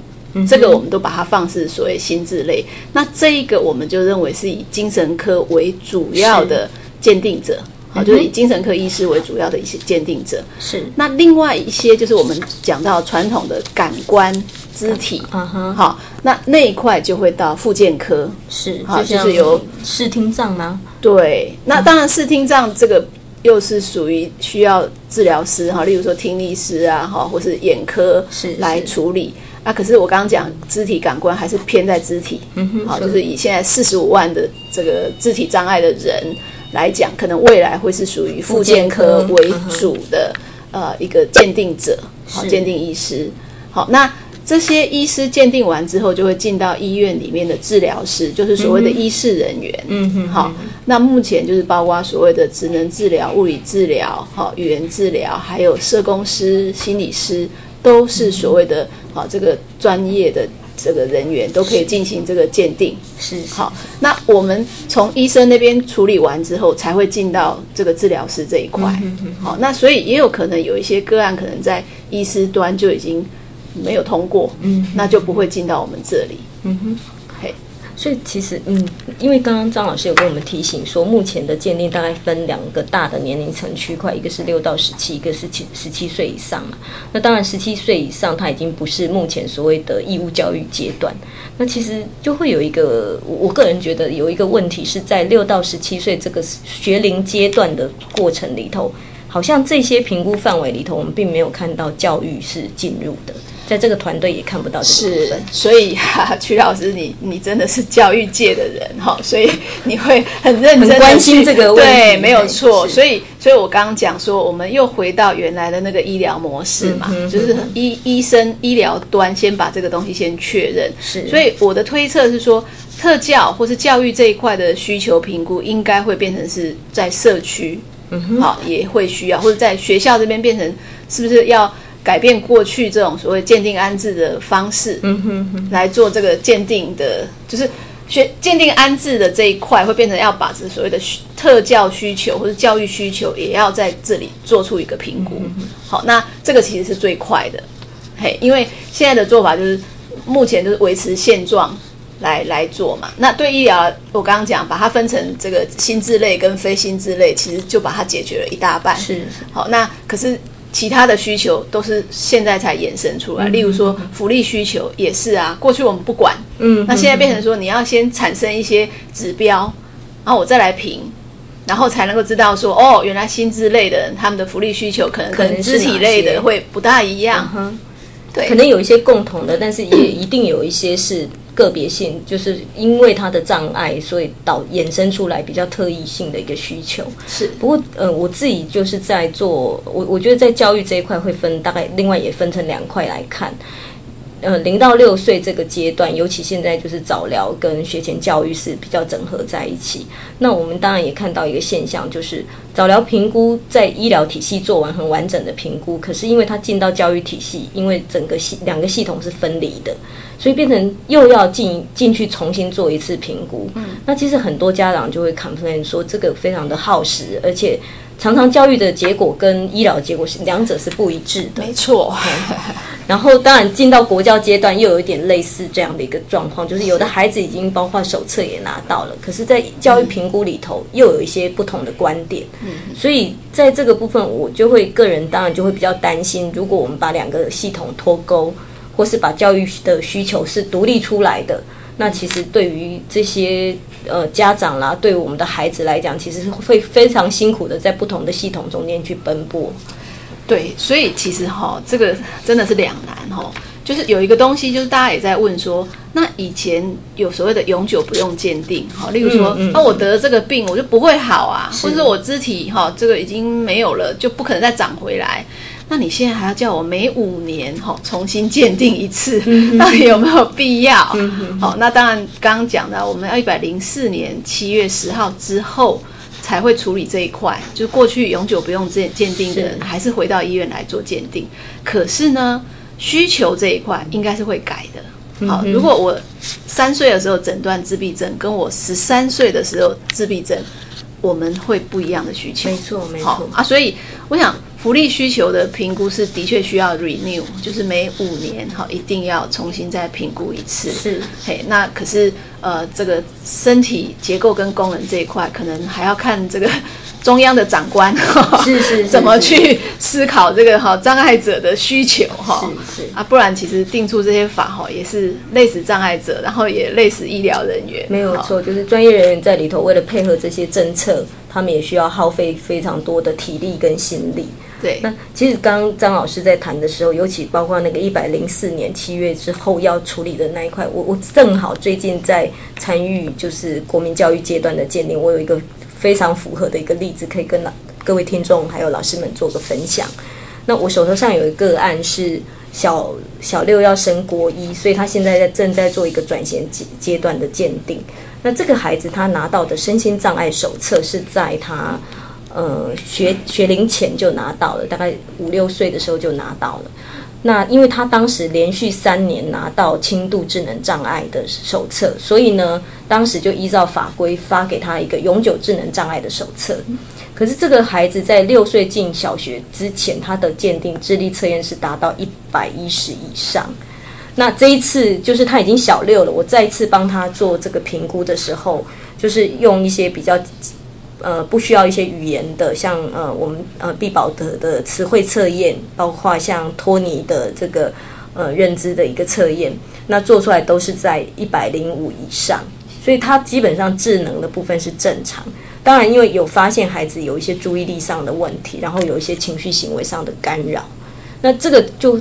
这个我们都把它放是所谓心智类，那这一个我们就认为是以精神科为主要的鉴定者，好，就是以精神科医师为主要的一些鉴定者。是，那另外一些就是我们讲到传统的感官、肢体，嗯哼，好，那那一块就会到复健科。是，好就像是由视听障吗？对，那当然视听障这个又是属于需要治疗师哈，例如说听力师啊，哈，或是眼科是来处理。啊，可是我刚刚讲肢体感官还是偏在肢体，嗯哼好，就是以现在四十五万的这个肢体障碍的人来讲，可能未来会是属于复健科为主的、呃一个鉴定者，好，鉴定医师。好，那这些医师鉴定完之后，就会进到医院里面的治疗室，就是所谓的医事人员。嗯哼，好，那目前就是包括所谓的职能治疗、物理治疗、好语言治疗，还有社工师、心理师，都是所谓的好这个专业的这个人员都可以进行这个鉴定。是好，那我们从医生那边处理完之后，才会进到这个治疗师这一块。好，那所以也有可能有一些个案，可能在医师端就已经没有通过，嗯，那就不会进到我们这里。嗯哼。所以其实，嗯，因为刚刚张老师有跟我们提醒说，目前的鉴定大概分两个大的年龄层区块，一个是六到十七，一个是七十七岁以上嘛。那当然，十七岁以上他已经不是目前所谓的义务教育阶段。那其实就会有一个，我我个人觉得有一个问题是在六到十七岁这个学龄阶段的过程里头，好像这些评估范围里头，我们并没有看到教育是进入的。在这个团队也看不到这个部是分，，所以哈、哈，曲老师你你真的是教育界的人哈，所以你会很认真地很关心去这个问题对，没有错。所以，所以我刚刚讲说，我们又回到原来的那个医疗模式嘛，就是医医生医疗端先把这个东西先确认。是所以我的推测是说，特教或是教育这一块的需求评估，应该会变成是在社区，嗯哼，好也会需要，或者在学校这边变成是不是要改变过去这种所谓鉴定安置的方式，嗯哼哼，来做这个鉴定的，就是学鉴定安置的这一块，会变成要把这所谓的需特教需求或者教育需求，也要在这里做出一个评估。好，那这个其实是最快的，嘿，因为现在的做法就是目前就是维持现状。来来做嘛，那对医疗，我刚刚讲把它分成这个心智类跟非心智类，其实就把它解决了一大半。是是好，那可是其他的需求都是现在才衍生出来，例如说福利需求也是啊，过去我们不管，嗯，那现在变成说你要先产生一些指标，然后我再来评。然后才能够知道说，哦，原来薪资类的人他们的福利需求可能可能跟肢体类的会不大一样，哼，对，可能有一些共同的，但是也一定有一些是个别性，就是因为他的障碍，所以导衍生出来比较特异性的一个需求。是不过，呃，我自己就是在做，我我觉得在教育这一块会分大概，另外也分成两块来看。呃，零到六岁这个阶段，尤其现在就是早疗跟学前教育是比较整合在一起。那我们当然也看到一个现象，就是早疗评估在医疗体系做完很完整的评估，可是因为它进到教育体系，因为整个系两个系统是分离的，所以变成又要进进去重新做一次评估。嗯，那其实很多家长就会 complain 说这个非常的耗时，而且常常教育的结果跟医疗结果是两者是不一致的。没错，然后当然进到国教阶段，又有一点类似这样的一个状况，就是有的孩子已经包括手册也拿到了，可是，在教育评估里头又有一些不同的观点。嗯，所以在这个部分，我就会个人当然就会比较担心，如果我们把两个系统脱钩，或是把教育的需求是独立出来的，那其实对于这些呃家长啦，对于我们的孩子来讲，其实是会非常辛苦的在不同的系统中间去奔波。对，所以其实哈，这个真的是两难哈。就是有一个东西，就是大家也在问说，那以前有所谓的永久不用鉴定，哈，例如说，嗯嗯啊，我得了这个病，我就不会好啊，或者说我肢体哈，这个已经没有了，就不可能再长回来。那你现在还要叫我每五年哈重新鉴定一次，到底有没有必要？好，那当然刚刚讲的，我们要一百零四年七月十号之后。才会处理这一块，就是过去永久不用鉴鉴定的人，还是回到医院来做鉴定。可是呢，需求这一块应该是会改的。好，如果我三岁的时候诊断自闭症，跟我十三岁的时候自闭症，我们会不一样的需求。没错，没错。啊，所以我想福利需求的评估是的确需要 renew，就是每五年哈一定要重新再评估一次。是嘿，那可是呃，这个身体结构跟功能这一块，可能还要看这个中央的长官是是是怎么去思考这个哈障碍者的需求哈。是是啊，不然其实定出这些法哈，也是累死障碍者，然后也累死医疗人员。哈没有错，就是专业人员在里头，为了配合这些政策，他们也需要耗费非常多的体力跟心力。对，那其实刚刚张老师在谈的时候，尤其包括那个一百零四年七月之后要处理的那一块，我我正好最近在参与就是国民教育阶段的鉴定，我有一个非常符合的一个例子，可以跟老各位听众还有老师们做个分享。那我手头上有一个案是小小六要升国一，所以他现在在正在做一个转型阶阶段的鉴定。那这个孩子他拿到的身心障碍手册是在他呃学学龄前就拿到了，大概五六岁的时候就拿到了。那因为他当时连续三年拿到轻度智能障碍的手册，所以呢，当时就依照法规发给他一个永久智能障碍的手册。可是这个孩子在六岁进小学之前，他的鉴定智力测验是达到一百一十以上。那这一次就是他已经小六了，我再一次帮他做这个评估的时候，就是用一些比较。呃，不需要一些语言的，像呃，我们呃毕宝德的词汇测验，包括像托尼的这个呃认知的一个测验，那做出来都是在一百零五以上，所以他基本上智能的部分是正常。当然，因为有发现孩子有一些注意力上的问题，然后有一些情绪行为上的干扰，那这个就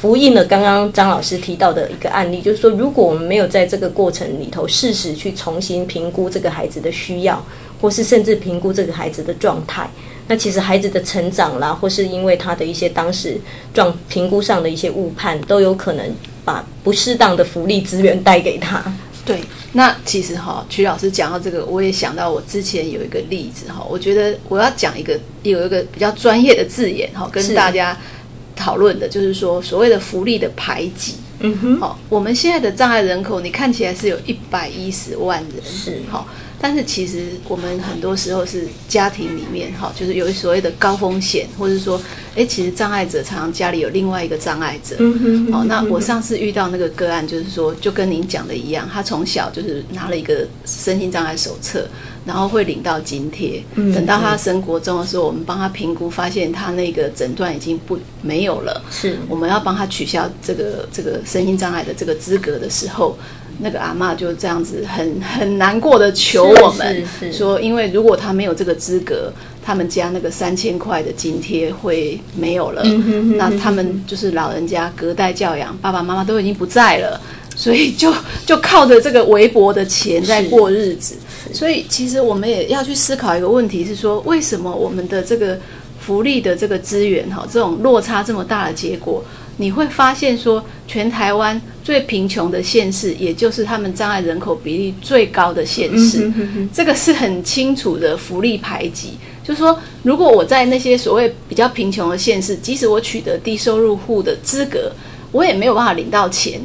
呼应了刚刚张老师提到的一个案例，就是说，如果我们没有在这个过程里头适时去重新评估这个孩子的需要。或是甚至评估这个孩子的状态，那其实孩子的成长啦，或是因为他的一些当时状评估上的一些误判，都有可能把不适当的福利资源带给他。对，那其实哈，曲老师讲到这个，我也想到我之前有一个例子哈，我觉得我要讲一个有一个比较专业的字眼哈，跟大家讨论的，就是说所谓的福利的排挤。嗯哼，好，我们现在的障碍人口，你看起来是有一百一十万人，是好。但是其实我们很多时候是家庭里面哈，就是有所谓的高风险，或者说，哎，其实障碍者常常家里有另外一个障碍者。嗯哼好，那我上次遇到那个个案，就是说，就跟您讲的一样，他从小就是拿了一个身心障碍手册，然后会领到津贴。嗯。等到他升国中的时候，我们帮他评估，发现他那个诊断已经不没有了。是。我们要帮他取消这个这个身心障碍的这个资格的时候。那个阿妈就这样子很很难过的求我们说，因为如果他没有这个资格，他们家那个三千块的津贴会没有了。那他们就是老人家隔代教养，爸爸妈妈都已经不在了，所以就就靠着这个微薄的钱在过日子。所以其实我们也要去思考一个问题，是说为什么我们的这个福利的这个资源哈，这种落差这么大的结果？你会发现，说全台湾最贫穷的县市，也就是他们障碍人口比例最高的县市，这个是很清楚的福利排挤。就是说，如果我在那些所谓比较贫穷的县市，即使我取得低收入户的资格，我也没有办法领到钱。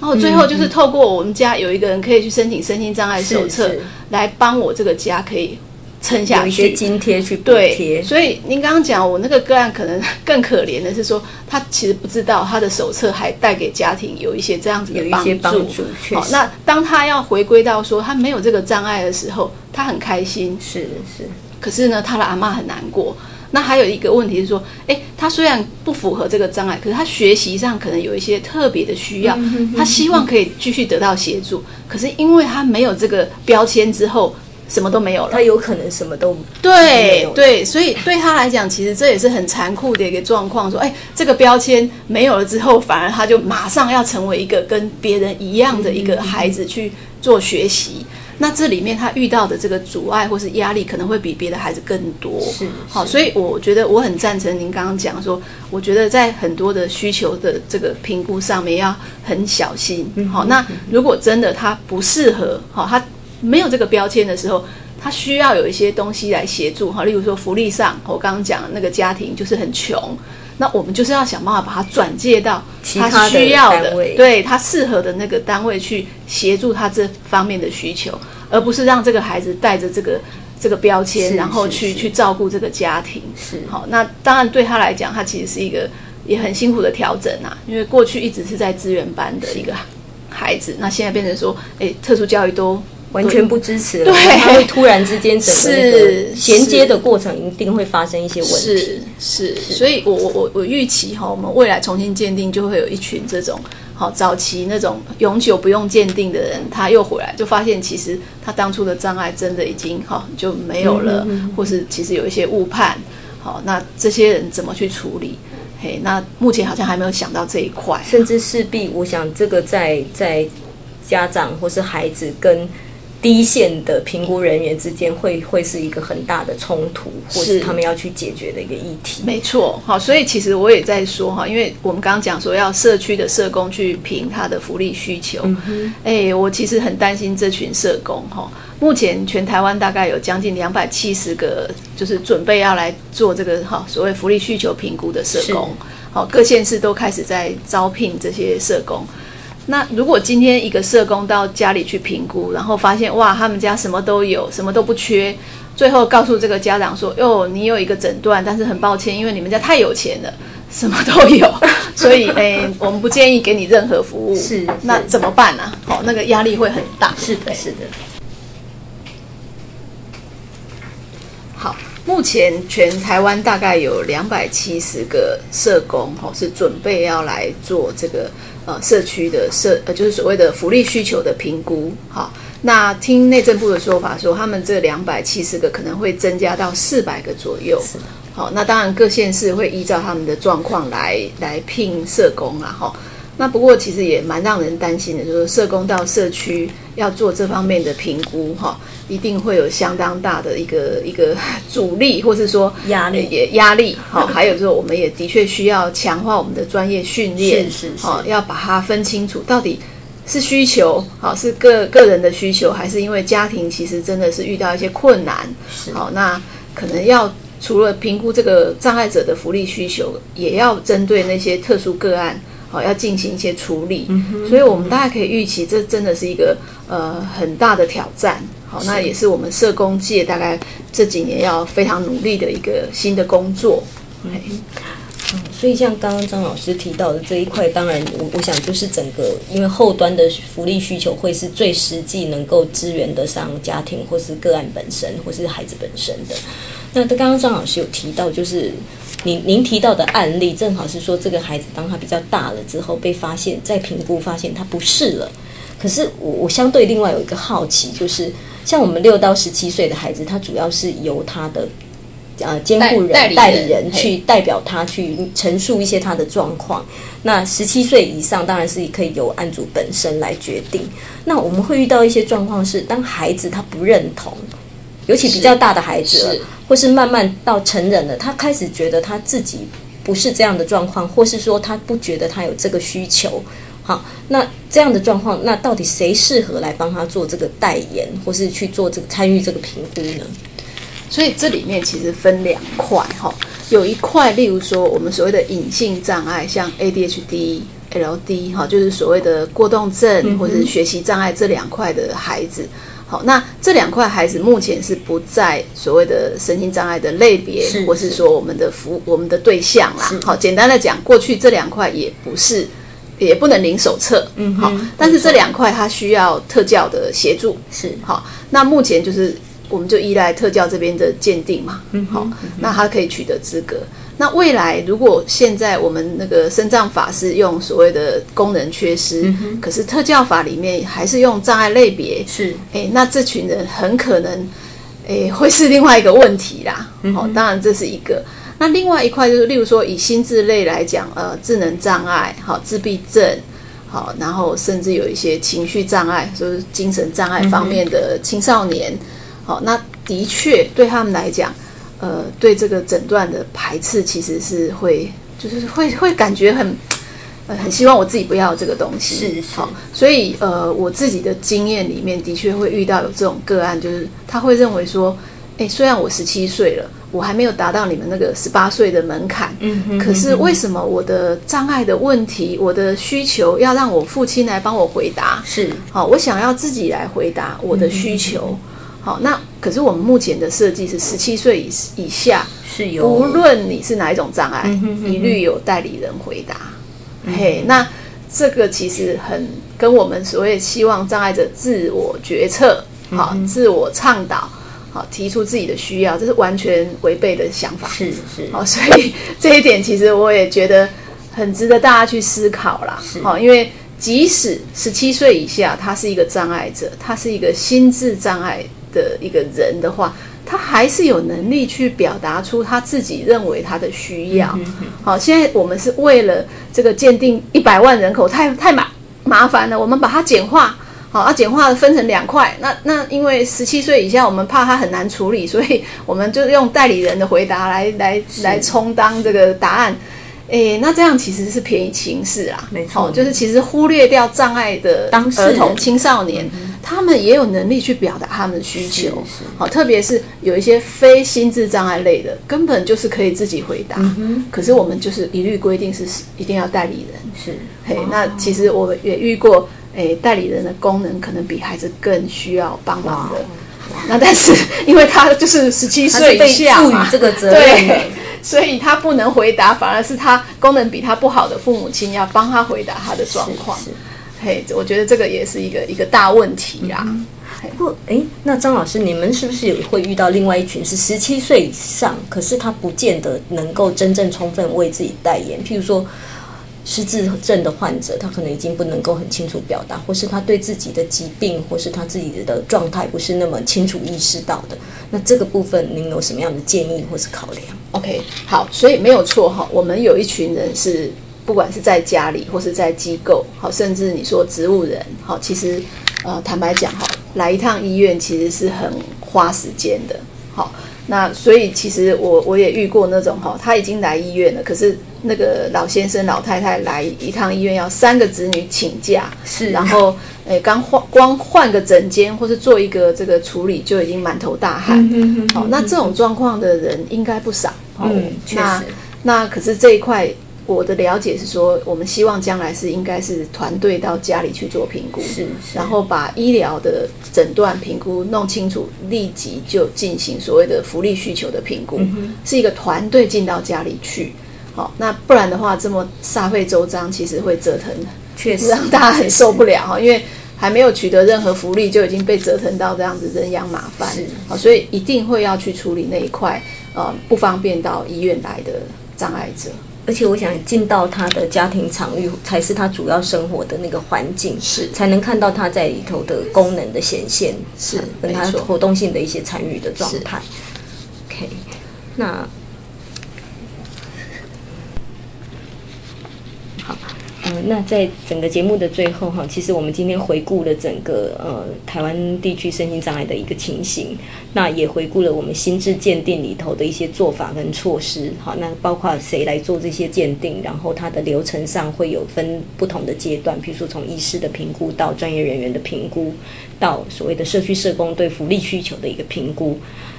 然后最后就是透过我们家有一个人可以去申请身心障碍手册，来帮我这个家可以。撑下去，有一些津贴去补贴。所以您刚刚讲，我那个个案可能 更可怜的是说，他其实不知道他的手册还带给家庭有一些这样子的帮助。好，那当他要回归到说他没有这个障碍的时候，他很开心。是是。可是呢，他的阿妈很难过。那还有一个问题是说，哎，他虽然不符合这个障碍，可是他学习上可能有一些特别的需要，他希望可以继续得到协助。可是因为他没有这个标签之后。什么都没有了，他有可能什么都对对，所以对他来讲，其实这也是很残酷的一个状况。说，哎，这个标签没有了之后，反而他就马上要成为一个跟别人一样的一个孩子去做学习。那这里面他遇到的这个阻碍或是压力，可能会比别的孩子更多。是好，所以我觉得我很赞成您刚刚讲说，我觉得在很多的需求的这个评估上面要很小心。好，那如果真的他不适合，好他。没有这个标签的时候，他需要有一些东西来协助哈，例如说福利上，我刚刚讲那个家庭就是很穷，那我们就是要想办法把它转介到他需要的，对他适合的那个单位去协助他这方面的需求，而不是让这个孩子带着这个这个标签，然后去去照顾这个家庭。是好，那当然对他来讲，他其实是一个也很辛苦的调整啊，因为过去一直是在资源班的一个孩子，那现在变成说，哎，特殊教育都。完全不支持了，他会突然之间整个衔接的过程一定会发生一些问题。是是，所以我我我我预期哈，我们未来重新鉴定就会有一群这种好早期那种永久不用鉴定的人，他又回来就发现其实他当初的障碍真的已经哈就没有了，或是其实有一些误判。好，那这些人怎么去处理？嘿，那目前好像还没有想到这一块，甚至势必我想这个在在家长或是孩子跟第一线的评估人员之间会会是一个很大的冲突，或是是他们要去解决的一个议题。没错，好，所以其实我也在说哈，因为我们刚刚讲说要社区的社工去评他的福利需求，哎、我其实很担心这群社工哈。目前全台湾大概有将近两百七十个，就是准备要来做这个哈所谓福利需求评估的社工，好，各县市都开始在招聘这些社工。那如果今天一个社工到家里去评估，然后发现哇，他们家什么都有，什么都不缺，最后告诉这个家长说：“哟，你有一个诊断，但是很抱歉，因为你们家太有钱了，什么都有，所以诶，我们不建议给你任何服务。”是那怎么办呢、啊？好、那个压力会很大。是的，是的。好，目前全台湾大概有两百七十个社工，哦，是准备要来做这个呃社区的社呃，就是所谓的福利需求的评估。好，那听内政部的说法说，他们这两百七十个可能会增加到四百个左右。好，那当然各县市会依照他们的状况来来聘社工啦，哈。那不过其实也蛮让人担心的，就是社工到社区要做这方面的评估，哈，一定会有相当大的一个 一个阻力，或是说压力也压力，哈。还有就是我们也的确需要强化我们的专业训练，是是是好，要把它分清楚到底。是需求，好是个个人的需求，还是因为家庭其实真的是遇到一些困难，好，那可能要除了评估这个障碍者的福利需求，也要针对那些特殊个案，好要进行一些处理。所以，我们大家可以预期，这真的是一个呃很大的挑战。好，那也是我们社工界大概这几年要非常努力的一个新的工作。嗯所以像刚刚张老师提到的这一块，当然我我想就是整个，因为后端的福利需求会是最实际能够支援得上家庭或是个案本身或是孩子本身的。那刚刚张老师有提到，就是您您提到的案例，正好是说这个孩子当他比较大了之后被发现，再评估发现他不是了。可是我我相对另外有一个好奇，就是像我们六到十七岁的孩子，他主要是由他的呃监护人、代代理人去代表他去陈述一些他的状况。那十七岁以上当然是可以由案主本身来决定。那我们会遇到一些状况是，当孩子他不认同，尤其比较大的孩子了是，或是慢慢到成人了，他开始觉得他自己不是这样的状况，或是说他不觉得他有这个需求。好，那这样的状况，那到底谁适合来帮他做这个代言，或是去做这个参与这个评估呢？所以这里面其实分两块哈，有一块，例如说我们所谓的隐性障碍，像 ADHD、LD 哈，就是所谓的过动症或者是学习障碍这两块的孩子。好，那这两块孩子目前是不在所谓的神经障碍的类别，是或是说我们的服我们的对象啦。好，简单的讲，过去这两块也不是。也不能领手册，嗯，好，但是这两块它需要特教的协助，是。好，那目前就是我们就依赖特教这边的鉴定嘛，嗯，好，那他可以取得资格。那未来如果现在我们那个身障法是用所谓的功能缺失，可是特教法里面还是用障碍类别，是哎，那这群人很可能，哎，会是另外一个问题啦。哦，当然这是一个。那另外一块就是，例如说以心智类来讲，呃，智能障碍，好，自闭症，好，然后甚至有一些情绪障碍，就是精神障碍方面的青少年，好，那的确对他们来讲，呃，对这个诊断的排斥其实是会，就是会会感觉很。呃，很希望我自己不要这个东西，是是好，所以呃，我自己的经验里面的确会遇到有这种个案，就是他会认为说，哎，虽然我十七岁了，我还没有达到你们那个十八岁的门槛，嗯可是为什么我的障碍的问题，我的需求要让我父亲来帮我回答？是好，我想要自己来回答我的需求。好，那可是我们目前的设计是十七岁以以下，是有无论你是哪一种障碍，嗯哼哼一律有代理人回答。嘿，那这个其实很跟我们所谓希望障碍者自我决策，好、自我倡导，好提出自己的需要，这是完全违背的想法。是是好，所以这一点其实我也觉得很值得大家去思考啦。是好，因为即使十七岁以下，他是一个障碍者，他是一个心智障碍的一个人的话，他还是有能力去表达出他自己认为他的需要。好，现在我们是为了这个鉴定一百万人口太太麻麻烦了，我们把它简化。好，啊，简化分成两块。那那因为十七岁以下，我们怕他很难处理，所以我们就用代理人的回答来来来充当这个答案。诶，那这样其实是便宜情势啊，没错哦就是其实忽略掉障碍的当儿童、青少年，他们也有能力去表达他们的需求。好，特别是有一些非心智障碍类的，根本就是可以自己回答。可是我们就是一律规定是一定要代理人。是嘿，那其实我也遇过，诶，代理人的功能可能比孩子更需要帮忙的。那但是因为他就是十七岁被下嘛赋予这个责任对，所以他不能回答，反而是他功能比他不好的父母亲要帮他回答他的状况。是是嘿，我觉得这个也是一个一个大问题啦。不过，哎，那张老师，你们是不是也会遇到另外一群是十七岁以上，可是他不见得能够真正充分为自己代言？譬如说，失智症的患者，他可能已经不能够很清楚表达，或是他对自己的疾病或是他自己的状态不是那么清楚意识到的。那这个部分，您有什么样的建议或是考量？OK，好，所以没有错哈。我们有一群人是，不管是在家里或是在机构，好，甚至你说植物人，好，其实呃，坦白讲哈，来一趟医院其实是很花时间的。好，那所以其实我我也遇过那种哈，他已经来医院了，可是那个老先生老太太来一趟医院要三个子女请假，是然后诶刚换光换个诊间或是做一个这个处理就已经满头大汗。嗯好，那这种状况的人应该不少。哦嗯确实那可是这一块，我的了解是说，我们希望将来是应该是团队到家里去做评估，是是然后把医疗的诊断评估弄清楚，立即就进行所谓的福利需求的评估，是一个团队进到家里去。好，那不然的话，这么煞费周章，其实会折腾，确实让大家很受不了哈，因为。还没有取得任何福利，就已经被折腾到这样子人仰马翻是，好，所以一定会要去处理那一块呃不方便到医院来的障碍者。而且我想进到他的家庭场域，才是他主要生活的那个环境，是。才能看到他在里头的功能的显现，是跟他没错。活动性的一些参与的状态。OK，那好，嗯、那在整个节目的最后哈，其实我们今天回顾了整个呃台湾地区身心障碍的一个情形，那也回顾了我们心智鉴定里头的一些做法跟措施。好，那包括谁来做这些鉴定，然后它的流程上会有分不同的阶段，比如说从医师的评估到专业人员的评估，到所谓的社区社工对福利需求的一个评估。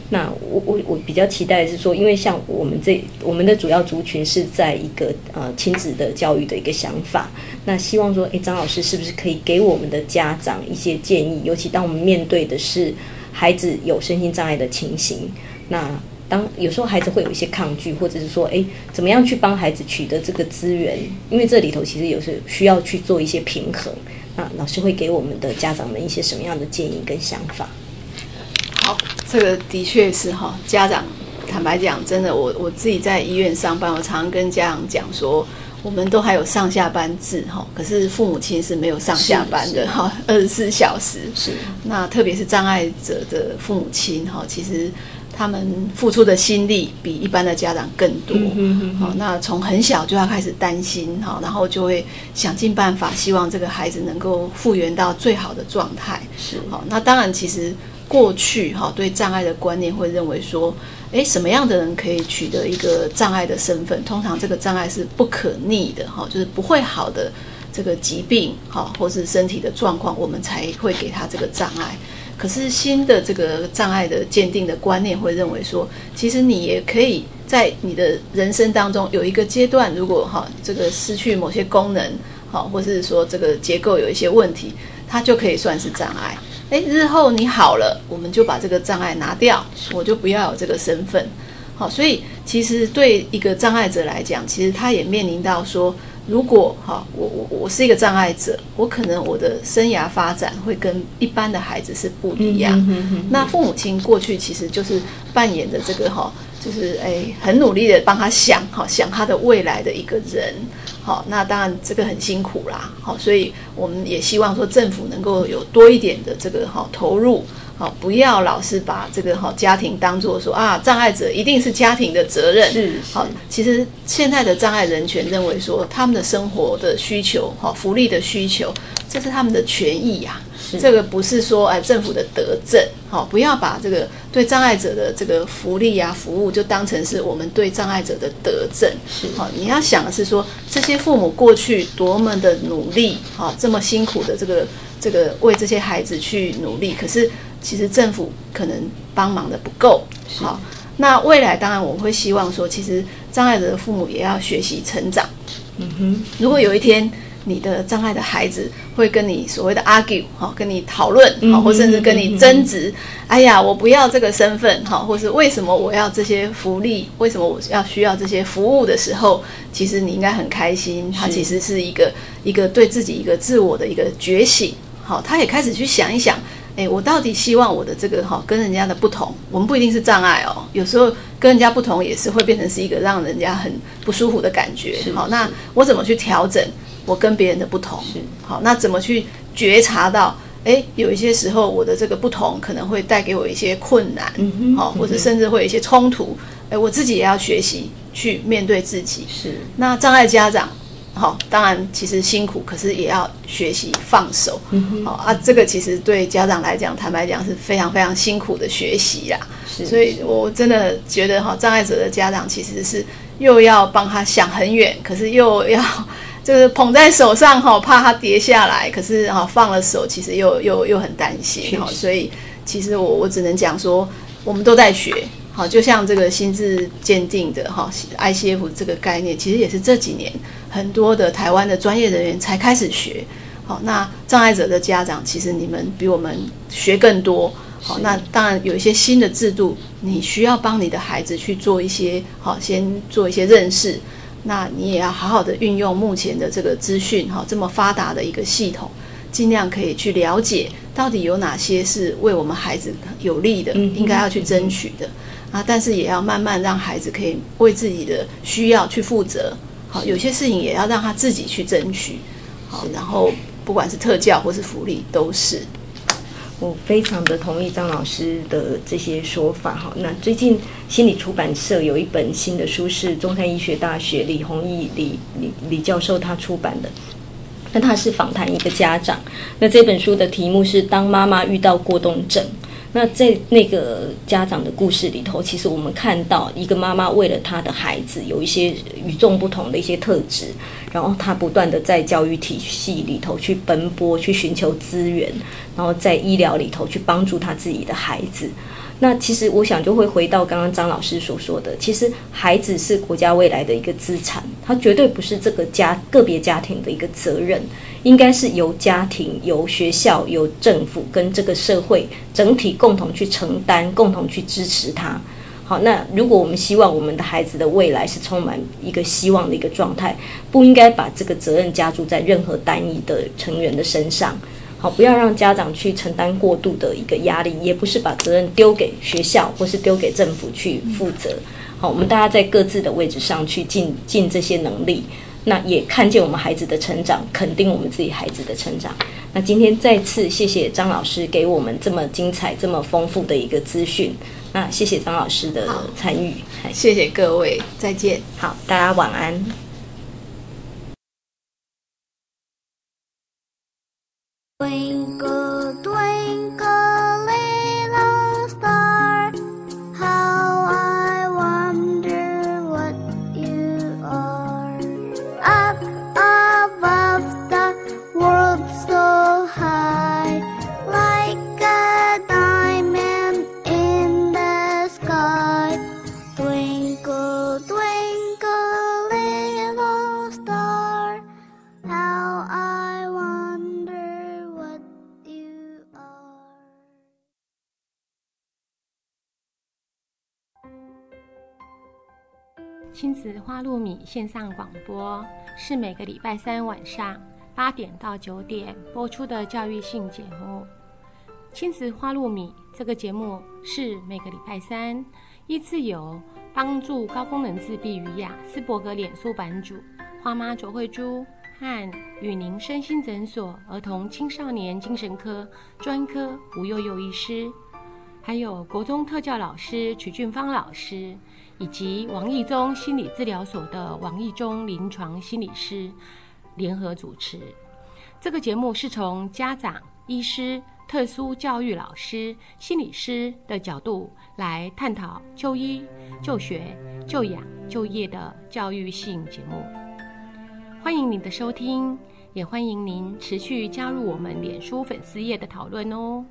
那我我我比较期待的是说，因为像我们这我们的主要族群是在一个呃亲子的教育的一个想法，那希望说，诶，张老师是不是可以给我们的家长一些建议？尤其当我们面对的是孩子有身心障碍的情形，那当有时候孩子会有一些抗拒，或者是说，诶，怎么样去帮孩子取得这个资源？因为这里头其实有时需要去做一些平衡。那老师会给我们的家长们一些什么样的建议跟想法？好，这个的确是哈，家长坦白讲，真的，我我自己在医院上班，我常常跟家长讲说，我们都还有上下班制哈，可是父母亲是没有上下班的哈，二十四小时。是那特别是障碍者的父母亲哈，其实他们付出的心力比一般的家长更多。好、那从很小就要开始担心哈，然后就会想尽办法，希望这个孩子能够复原到最好的状态。是好，那当然，其实过去哈对障碍的观念会认为说，诶，什么样的人可以取得一个障碍的身份？通常这个障碍是不可逆的哈，就是不会好的这个疾病哈，或是身体的状况，我们才会给他这个障碍。可是新的这个障碍的鉴定的观念会认为说，其实你也可以在你的人生当中有一个阶段，如果哈这个失去某些功能，好，或是说这个结构有一些问题，它就可以算是障碍。诶，日后你好了，我们就把这个障碍拿掉，我就不要有这个身份。好，所以其实对一个障碍者来讲，其实他也面临到说，如果哈，我我我是一个障碍者，我可能我的生涯发展会跟一般的孩子是不一样。那父母亲过去其实就是扮演的这个哈，就是哎很努力的帮他想哈，想他的未来的一个人。好，那当然这个很辛苦啦。好，所以我们也希望说政府能够有多一点的这个好投入。好，不要老是把这个好家庭当做说啊，障碍者一定是家庭的责任。是好，其实现在的障碍人权认为说，他们的生活的需求，哈，福利的需求，这是他们的权益呀、这个不是说哎政府的德政，好，不要把这个对障碍者的这个福利啊服务就当成是我们对障碍者的德政。是好，你要想的是说，这些父母过去多么的努力，好，这么辛苦的这个这个为这些孩子去努力，可是其实政府可能帮忙的不够，好。那未来当然我会希望说，其实障碍者的父母也要学习成长。嗯哼，如果有一天你的障碍的孩子会跟你所谓的 argue 哈，跟你讨论好，或甚至跟你争执，哎呀，我不要这个身份哈，或是为什么我要这些福利，为什么我要需要这些服务的时候，其实你应该很开心，他其实是一个一个对自己一个自我的一个觉醒，好，他也开始去想一想。哎，我到底希望我的这个哈跟人家的不同，我们不一定是障碍哦，有时候跟人家不同也是会变成是一个让人家很不舒服的感觉。好，那我怎么去调整我跟别人的不同？是好，那怎么去觉察到？哎，有一些时候我的这个不同可能会带给我一些困难，好，或者甚至会有一些冲突。哎，我自己也要学习去面对自己。是那障碍家长。好，当然其实辛苦，可是也要学习放手。好啊，这个其实对家长来讲，坦白讲是非常非常辛苦的学习啦。所以我真的觉得哈，障碍者的家长其实是又要帮他想很远，可是又要就是捧在手上哈，怕它跌下来。可是哈，放了手，其实又又又很担心哈。所以其实我我只能讲说，我们都在学。好，就像这个心智鉴定的哈，ICF 这个概念，其实也是这几年很多的台湾的专业人员才开始学。好，那障碍者的家长，其实你们比我们学更多。好，那当然有一些新的制度，你需要帮你的孩子去做一些好，先做一些认识。那你也要好好的运用目前的这个资讯哈，这么发达的一个系统，尽量可以去了解到底有哪些是为我们孩子有利的，应该要去争取的。啊，但是也要慢慢让孩子可以为自己的需要去负责。好，有些事情也要让他自己去争取。好，然后不管是特教或是福利，都是。我非常的同意张老师的这些说法哈。那最近心理出版社有一本新的书，是中山医学大学李弘毅李李李教授他出版的。那他是访谈一个家长。那这本书的题目是《当妈妈遇到过动症》。那在那个家长的故事里头，其实我们看到一个妈妈为了她的孩子有一些与众不同的一些特质，然后她不断的在教育体系里头去奔波，去寻求资源，然后在医疗里头去帮助她自己的孩子。那其实我想就会回到刚刚张老师所说的，其实孩子是国家未来的一个资产，他绝对不是这个家个别家庭的一个责任，应该是由家庭、由学校、由政府跟这个社会整体共同去承担、共同去支持他。好，那如果我们希望我们的孩子的未来是充满一个希望的一个状态，不应该把这个责任加注在任何单一的成员的身上。好，不要让家长去承担过度的一个压力，也不是把责任丢给学校或是丢给政府去负责。好，我们大家在各自的位置上去尽尽这些能力，那也看见我们孩子的成长，肯定我们自己孩子的成长。那今天再次谢谢张老师给我们这么精彩、这么丰富的一个资讯。那谢谢张老师的参与，谢谢各位，再见。好，大家晚安。花露米线上广播是每个礼拜三晚上八点到九点播出的教育性节目。亲子花露米这个节目是每个礼拜三依次由帮助高功能自闭与雅斯伯格脸书版主花妈卓慧珠和与您身心诊所儿童青少年精神科专科吴幼幼医师还有国中特教老师曲俊芳老师，以及王义中心理治疗所的王义中临床心理师联合主持。这个节目是从家长、医师、特殊教育老师、心理师的角度来探讨就医、就学、就养、就业的教育性节目。欢迎您的收听，也欢迎您持续加入我们脸书粉丝页的讨论哦。